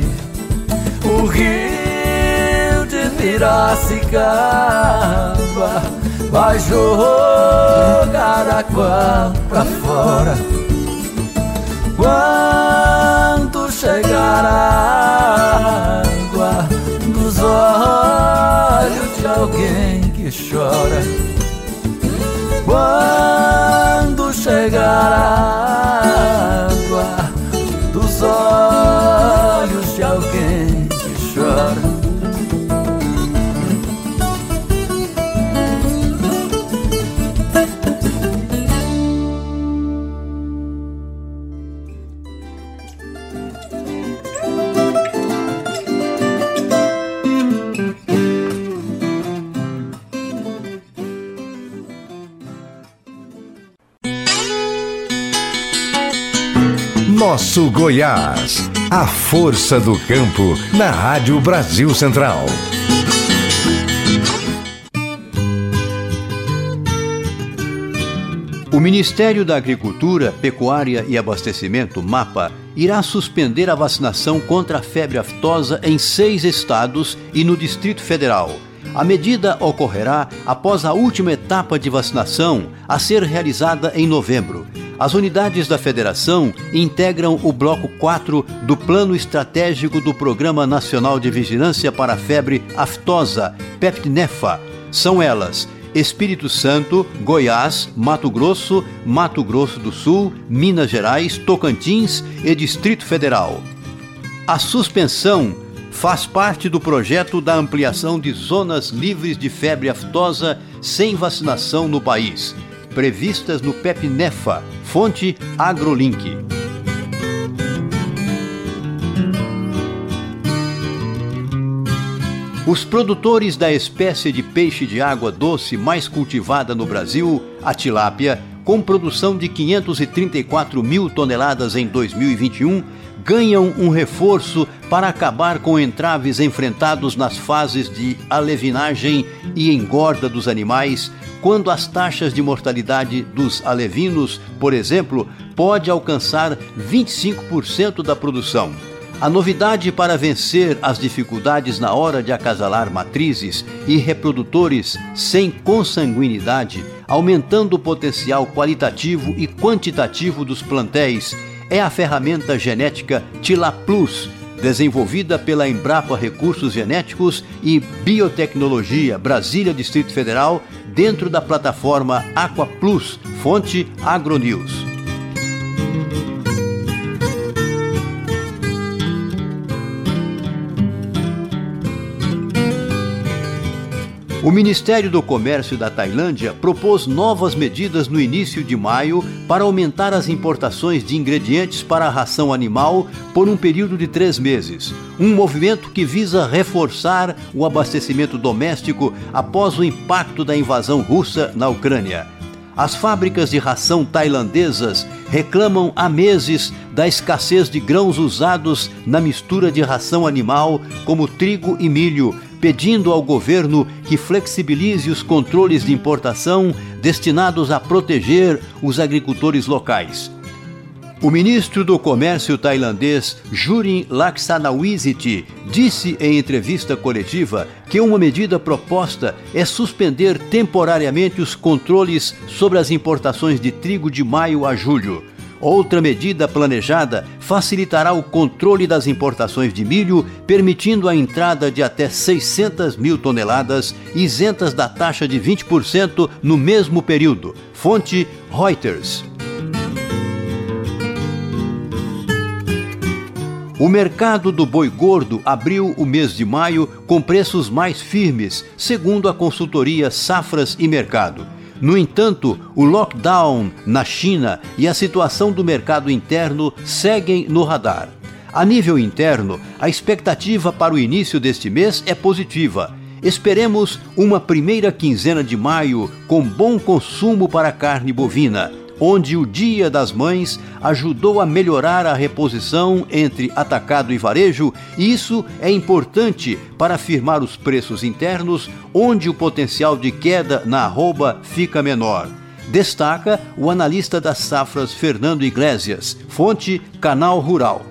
O rio de Piracicaba vai jogar água pra fora. Quando chegar a água dos olhos de alguém que chora. Quando chegar a água dos olhos de alguém Nosso Goiás. A força do campo na Rádio Brasil Central. O Ministério da Agricultura, Pecuária e Abastecimento, MAPA, irá suspender a vacinação contra a febre aftosa em seis estados e no Distrito Federal. A medida ocorrerá após a última etapa de vacinação a ser realizada em novembro. As unidades da federação integram o bloco 4 do Plano Estratégico do Programa Nacional de Vigilância para a Febre Aftosa, PEPNEFA. São elas: Espírito Santo, Goiás, Mato Grosso, Mato Grosso do Sul, Minas Gerais, Tocantins e Distrito Federal. A suspensão faz parte do projeto da ampliação de zonas livres de febre aftosa sem vacinação no país, previstas no PEPNEFA, fonte AgroLink. Os produtores da espécie de peixe de água doce mais cultivada no Brasil, a tilápia, com produção de 534 mil toneladas em 2021, ganham um reforço para acabar com entraves enfrentados nas fases de alevinagem e engorda dos animais, quando as taxas de mortalidade dos alevinos, por exemplo, pode alcançar 25% da produção. A novidade para vencer as dificuldades na hora de acasalar matrizes e reprodutores sem consanguinidade, aumentando o potencial qualitativo e quantitativo dos plantéis, é a ferramenta genética Tila Plus, desenvolvida pela Embrapa Recursos Genéticos e Biotecnologia Brasília Distrito Federal, dentro da plataforma Aqua Plus, fonte Agronews. O Ministério do Comércio da Tailândia propôs novas medidas no início de maio para aumentar as importações de ingredientes para a ração animal por um período de três meses. Um movimento que visa reforçar o abastecimento doméstico após o impacto da invasão russa na Ucrânia. As fábricas de ração tailandesas reclamam há meses da escassez de grãos usados na mistura de ração animal, como trigo e milho, pedindo ao governo que flexibilize os controles de importação destinados a proteger os agricultores locais. O ministro do Comércio tailandês Jurin Laksanawiziti disse em entrevista coletiva que uma medida proposta é suspender temporariamente os controles sobre as importações de trigo de maio a julho. Outra medida planejada facilitará o controle das importações de milho, permitindo a entrada de até 600 mil toneladas isentas da taxa de 20% no mesmo período. Fonte Reuters. O mercado do boi gordo abriu o mês de maio com preços mais firmes, segundo a consultoria Safras e Mercado no entanto, o lockdown na China e a situação do mercado interno seguem no radar. A nível interno, a expectativa para o início deste mês é positiva. Esperemos uma primeira quinzena de maio com bom consumo para carne bovina, onde o Dia das Mães ajudou a melhorar a reposição entre atacado e varejo, e isso é importante para afirmar os preços internos, onde o potencial de queda na arroba fica menor. Destaca o analista das safras Fernando Iglesias, fonte Canal Rural.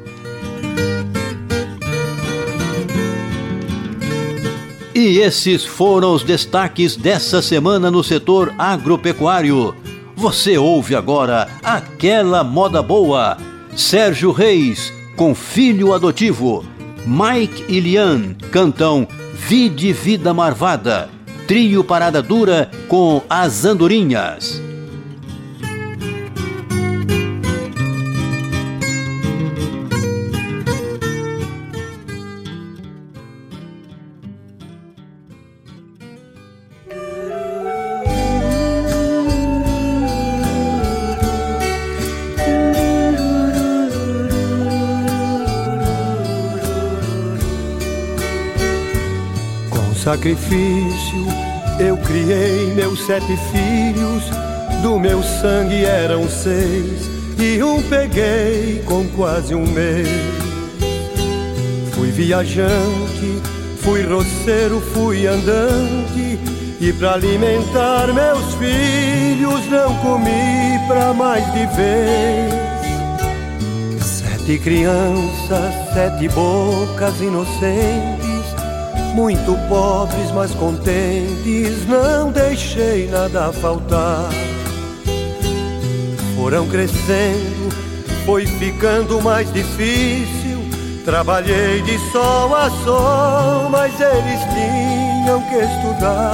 E esses foram os destaques dessa semana no setor agropecuário. Você ouve agora aquela moda boa. Sérgio Reis, com filho adotivo. Mike e Lian cantam Vide Vida Marvada. Trio Parada Dura com as Andorinhas. Sacrifício eu criei meus sete filhos, do meu sangue eram seis, e um peguei com quase um mês. Fui viajante, fui roceiro, fui andante, e para alimentar meus filhos não comi pra mais de vez. Sete crianças, sete bocas inocentes, muito pobres, mas contentes, não deixei nada faltar. Foram crescendo, foi ficando mais difícil. Trabalhei de sol a sol, mas eles tinham que estudar.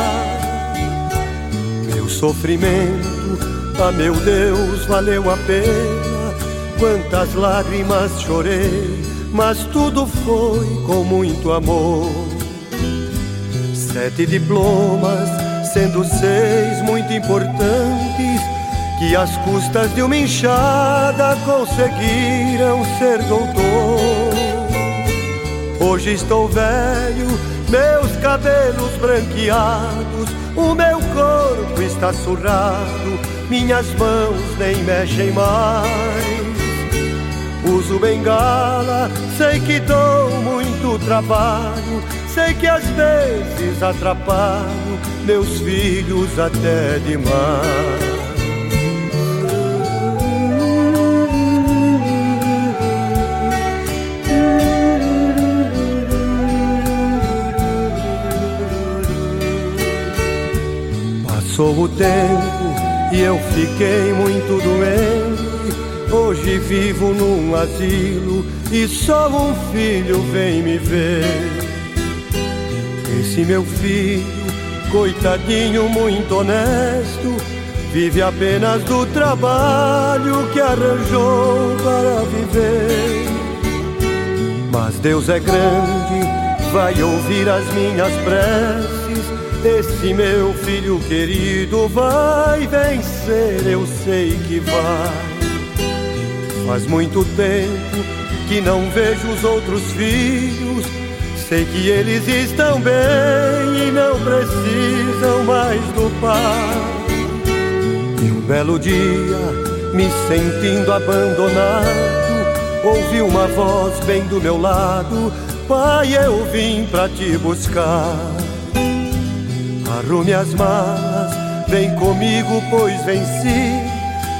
Meu sofrimento, ah meu Deus, valeu a pena. Quantas lágrimas chorei, mas tudo foi com muito amor. Sete diplomas, sendo seis muito importantes, que às custas de uma enxada conseguiram ser doutor. Hoje estou velho, meus cabelos branqueados, o meu corpo está surrado, minhas mãos nem mexem mais. Uso bengala, sei que dou muito trabalho, sei que às vezes atrapalho meus filhos até demais. Passou o tempo e eu fiquei muito doente. Hoje vivo num asilo e só um filho vem me ver. Esse meu filho, coitadinho, muito honesto, vive apenas do trabalho que arranjou para viver. Mas Deus é grande, vai ouvir as minhas preces. Esse meu filho querido vai vencer, eu sei que vai. Faz muito tempo que não vejo os outros filhos. Sei que eles estão bem e não precisam mais do pai. E um belo dia, me sentindo abandonado, ouvi uma voz bem do meu lado: Pai, eu vim pra te buscar. Arrume as malas, vem comigo, pois venci.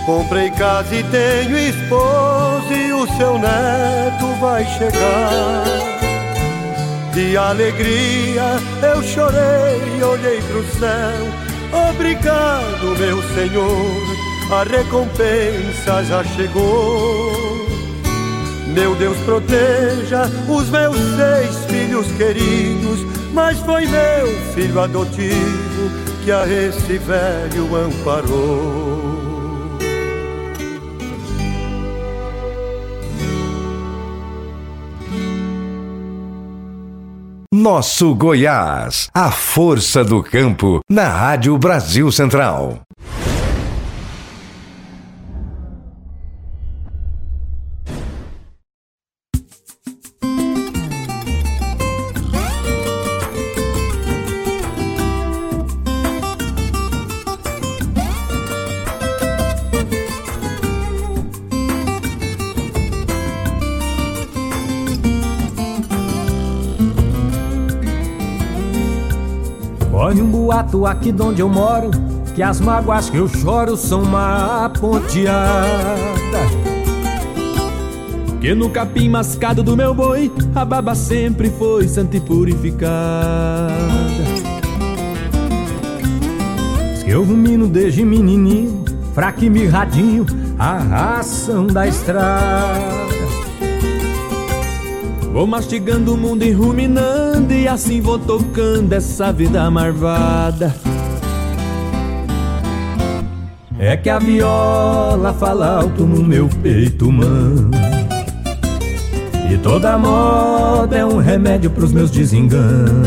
Comprei casa e tenho esposa e o seu neto vai chegar. De alegria eu chorei, olhei pro céu. Obrigado, meu Senhor, a recompensa já chegou. Meu Deus proteja os meus seis filhos queridos, mas foi meu filho adotivo que a esse velho amparou. Nosso Goiás. A força do campo na Rádio Brasil Central. Boato aqui de onde eu moro Que as mágoas que eu choro são uma ponteada. Que no capim mascado do meu boi A baba sempre foi santa e purificada. Diz que eu rumino desde menininho Fraco e mirradinho A ração da estrada Vou mastigando o mundo e ruminando E assim vou tocando essa vida marvada É que a viola fala alto no meu peito, mano. E toda moda é um remédio pros meus desenganos.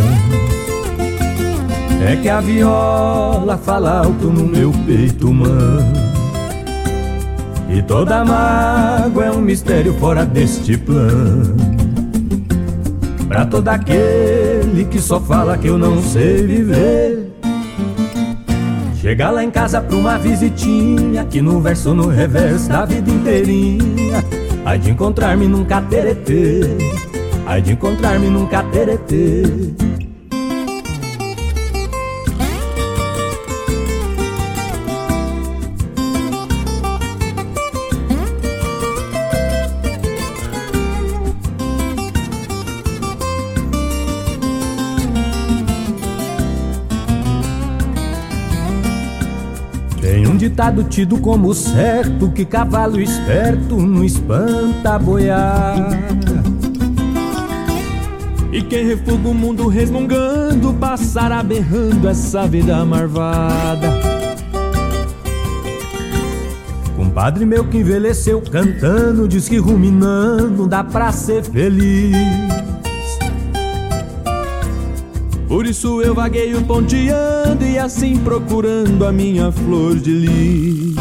É que a viola fala alto no meu peito, mano. E toda mágoa é um mistério fora deste plano Pra todo aquele que só fala que eu não sei viver. Chegar lá em casa pra uma visitinha Que no verso no reverso da vida inteirinha Ai de encontrar-me num cateretê Ai de encontrar-me num cateretê tido como certo Que cavalo esperto não espanta a boiada E quem refuga o mundo resmungando Passará berrando essa vida marvada Compadre meu que envelheceu cantando Diz que ruminando dá pra ser feliz Por isso eu vagueio ponteando e assim procurando a minha flor de lis.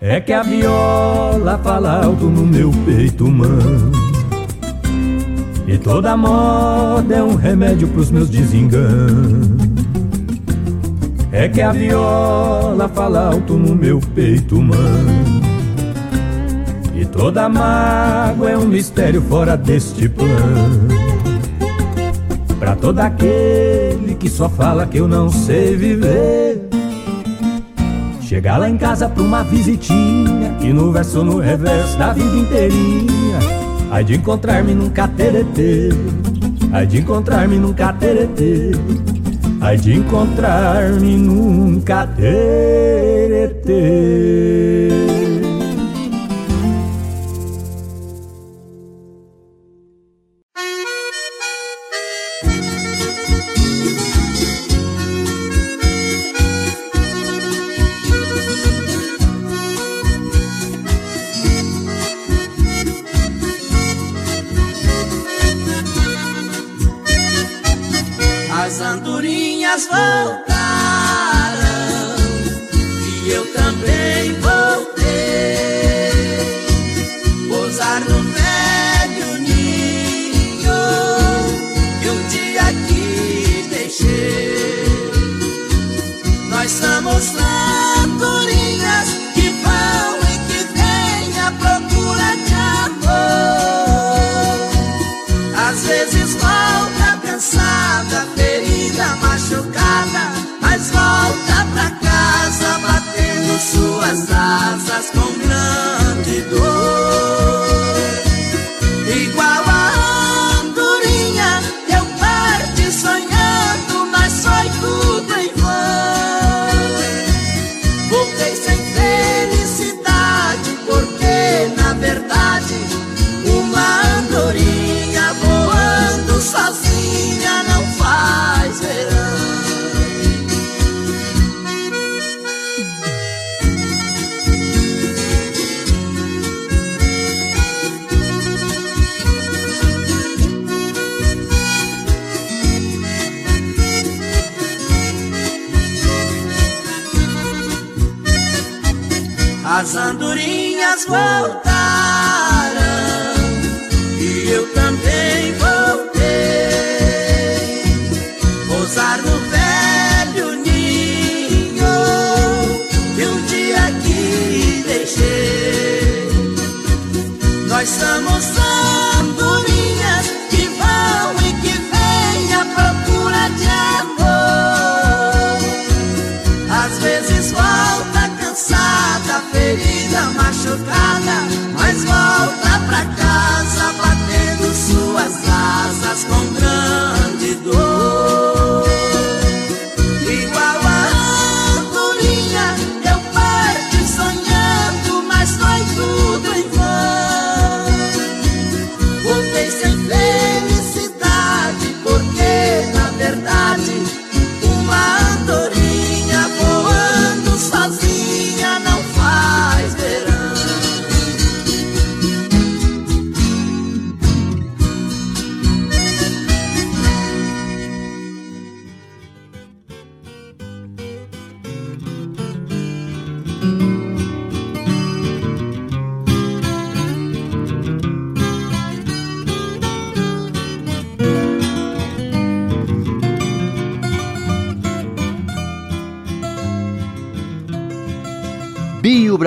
É que a viola fala alto no meu peito, mano. E toda moda é um remédio pros meus desenganos. É que a viola fala alto no meu peito, mano. E toda mágoa é um mistério fora deste plano. Pra todo aquele que só fala que eu não sei viver. Chegar lá em casa pra uma visitinha Que no verso no reverso da vida inteirinha Ai de encontrar-me num cateretê Ai de encontrar-me num cateretê Ai de encontrar-me num cateretê as andorinhas voltarão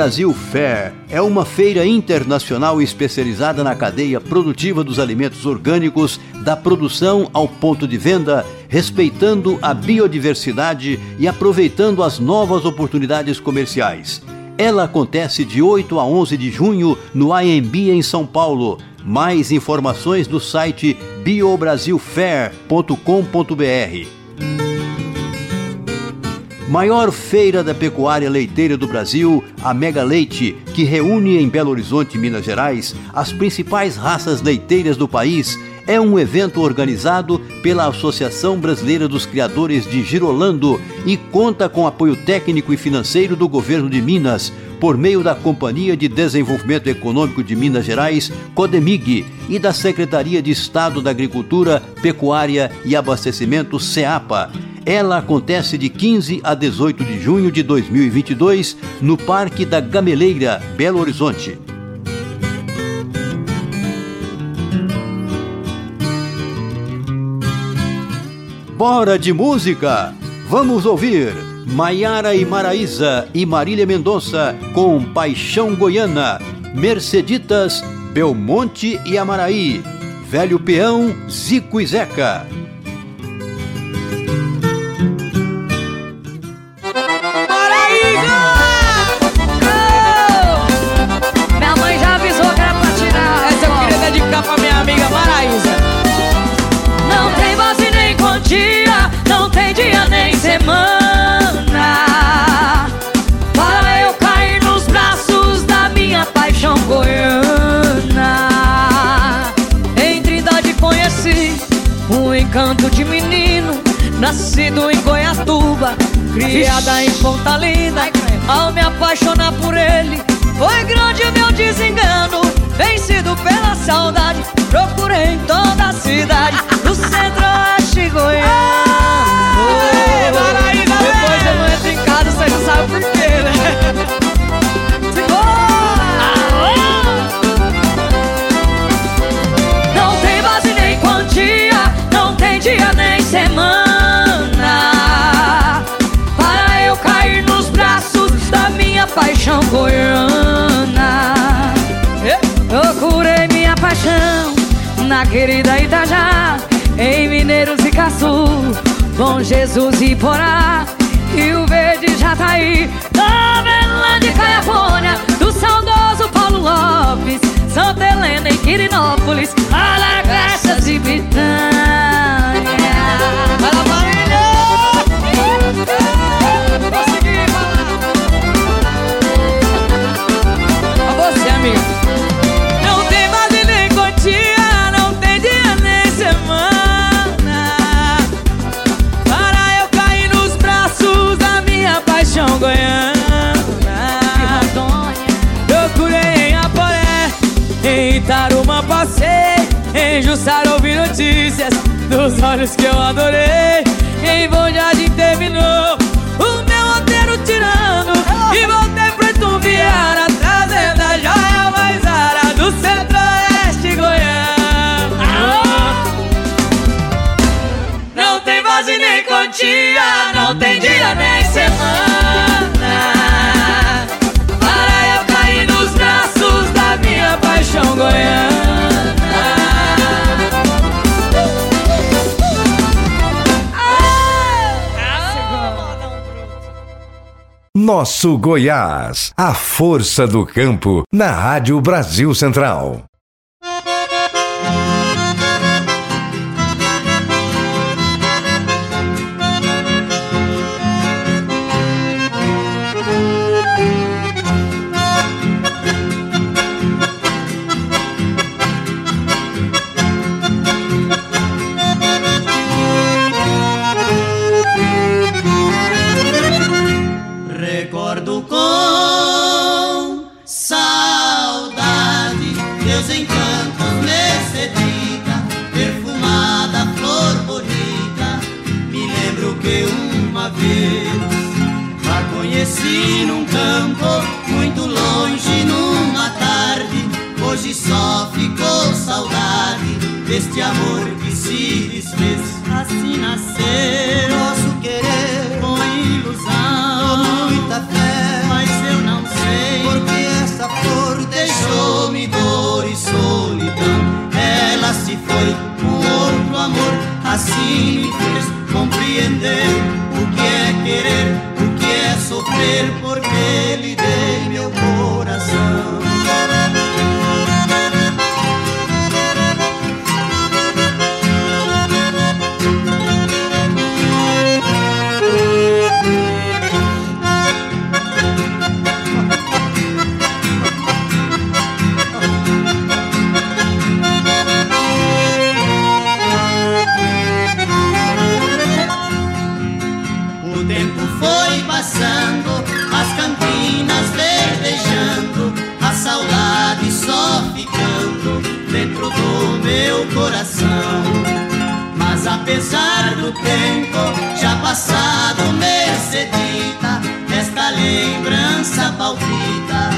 Brasil Fair é uma feira internacional especializada na cadeia produtiva dos alimentos orgânicos, da produção ao ponto de venda, respeitando a biodiversidade e aproveitando as novas oportunidades comerciais. Ela acontece de 8 a 11 de junho no AMB em São Paulo. Mais informações no site biobrasilfair.com.br. Maior feira da pecuária leiteira do Brasil, a Mega Leite, que reúne em Belo Horizonte, Minas Gerais, as principais raças leiteiras do país, é um evento organizado pela Associação Brasileira dos Criadores de Girolando e conta com apoio técnico e financeiro do governo de Minas, por meio da Companhia de Desenvolvimento Econômico de Minas Gerais, CODEMIG, e da Secretaria de Estado da Agricultura, Pecuária e Abastecimento, SEAPA. Ela acontece de 15 a 18 de junho de 2022 no Parque da Gameleira, Belo Horizonte. Bora de música! Vamos ouvir Maiara e Maraísa e Marília Mendonça com Paixão Goiana, Merceditas, Belmonte e Amaraí, Velho Peão, Zico e Zeca. Nascido em Goiatuba, criada em Ponta Linda. Ao me apaixonar por ele, foi grande meu desengano. Vencido pela saudade, procurei em toda a cidade, do centro-oeste goiano. Depois eu não entro em casa, você já sabe por quê, né? Não tem base nem quantia, não tem dia nem querida Itajá Em Mineiros e Caçu, Bom Jesus e Porá. E o verde já tá Belândia e Caiapônia Do saudoso Paulo Lopes Santa Helena e Quirinópolis Alagraças e Bitânia Jussara ouvi notícias dos olhos que eu adorei. Em Bom Jardim terminou o meu roteiro tirando e voltei pro Itumbiara, trazendo a joia mais ara do centro-oeste goiano. Não tem base nem quantia, não tem dia nem semana. Para eu cair nos braços da minha paixão goiana. Nosso Goiás, a força do campo, na Rádio Brasil Central. Saudade deste amor que se desfez. Assim nasceu nosso querer com ilusão, com muita fé. Mas eu não sei porque essa flor deixou-me dor e solidão. Ela se foi com outro amor, assim me fez compreender o que é querer, o que é sofrer, porque coração. Mas apesar do tempo já passado, Mercedita, esta lembrança palpita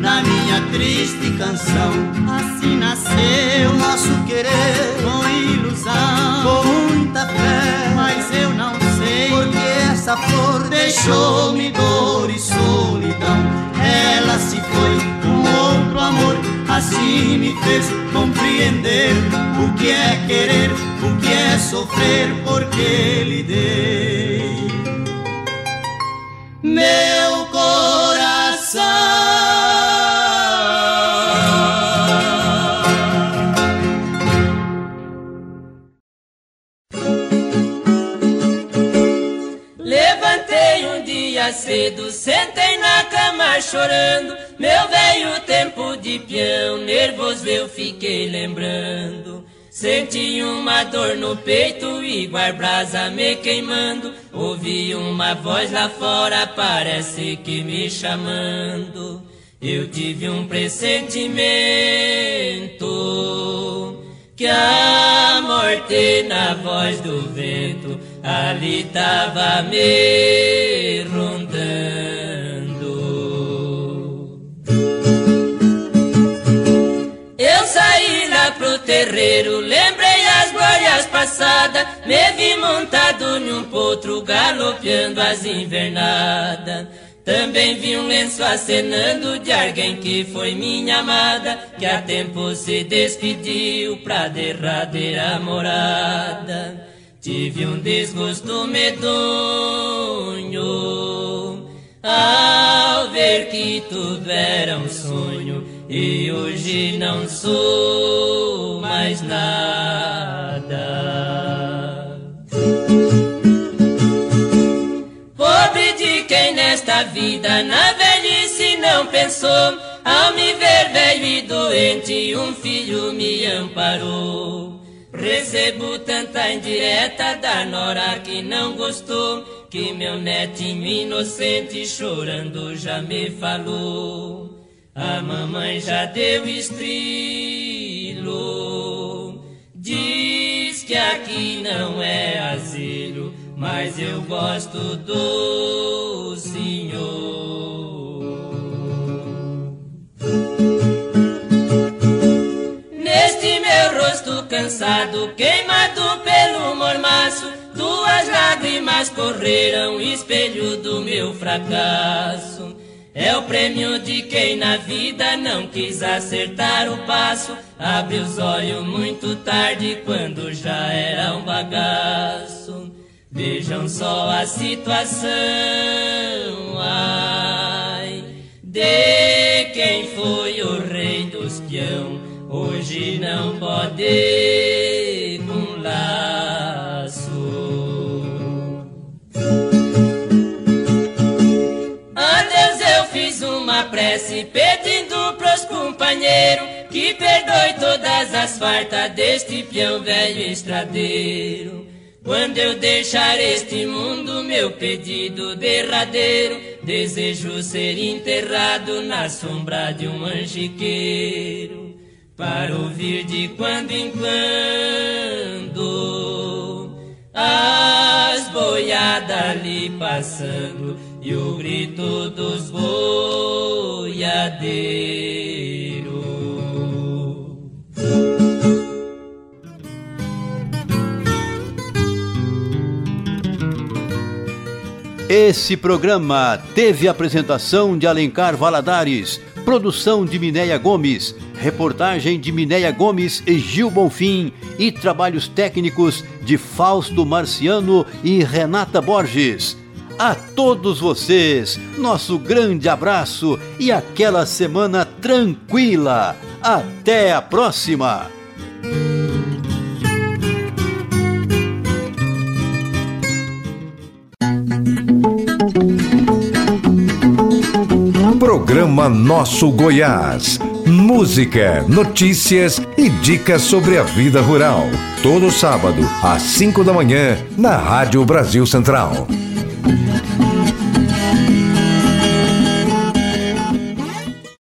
na minha triste canção. Assim nasceu nosso querer com ilusão, com muita fé, mas eu não sei porque essa flor deixou-me dor e solidão. Ela se foi com outro amor, assim me fez compreender o que é querer, o que é sofrer, porque lhe dei meu coração. Cedo, sentei na cama chorando. Meu velho tempo de peão, nervoso eu fiquei lembrando. Senti uma dor no peito, igual brasa me queimando. Ouvi uma voz lá fora, parece que me chamando. Eu tive um pressentimento que a morte na voz do vento ali tava me rondando. Eu saí lá pro terreiro, lembrei as glórias passadas, me vi montado num potro galopeando as invernadas. Também vi um lenço acenando de alguém que foi minha amada, que há tempo se despediu pra derradeira morada. Tive um desgosto medonho ao ver que tudo era um sonho e hoje não sou mais nada. Pobre de quem nesta vida na velhice não pensou, ao me ver velho e doente, um filho me amparou. Recebo tanta indireta da nora que não gostou, que meu netinho inocente chorando já me falou. A mamãe já deu estrilo, diz que aqui não é asilo, mas eu gosto do senhor. Neste meu rosto cansado, queimado pelo mormaço, duas lágrimas correram, espelho do meu fracasso. É o prêmio de quem na vida não quis acertar o passo. Abre os olhos muito tarde, quando já era um bagaço. Vejam só a situação, ai, de quem foi o rei dos peão. Hoje não pode com laço. A Deus eu fiz uma prece pedindo pros companheiros que perdoe todas as fartas deste peão velho estradeiro. Quando eu deixar este mundo, meu pedido derradeiro, desejo ser enterrado na sombra de um angiqueiro, para ouvir de quando em quando as boiadas ali passando e o grito dos boiadeiros. Esse programa teve apresentação de Alencar Valadares, produção de Minéia Gomes, reportagem de Minéia Gomes e Gil Bonfim e trabalhos técnicos de Fausto Marciano e Renata Borges. A todos vocês, nosso grande abraço e aquela semana tranquila. Até a próxima! Programa Nosso Goiás. Música, notícias e dicas sobre a vida rural. Todo sábado, às 5 da manhã, na Rádio Brasil Central.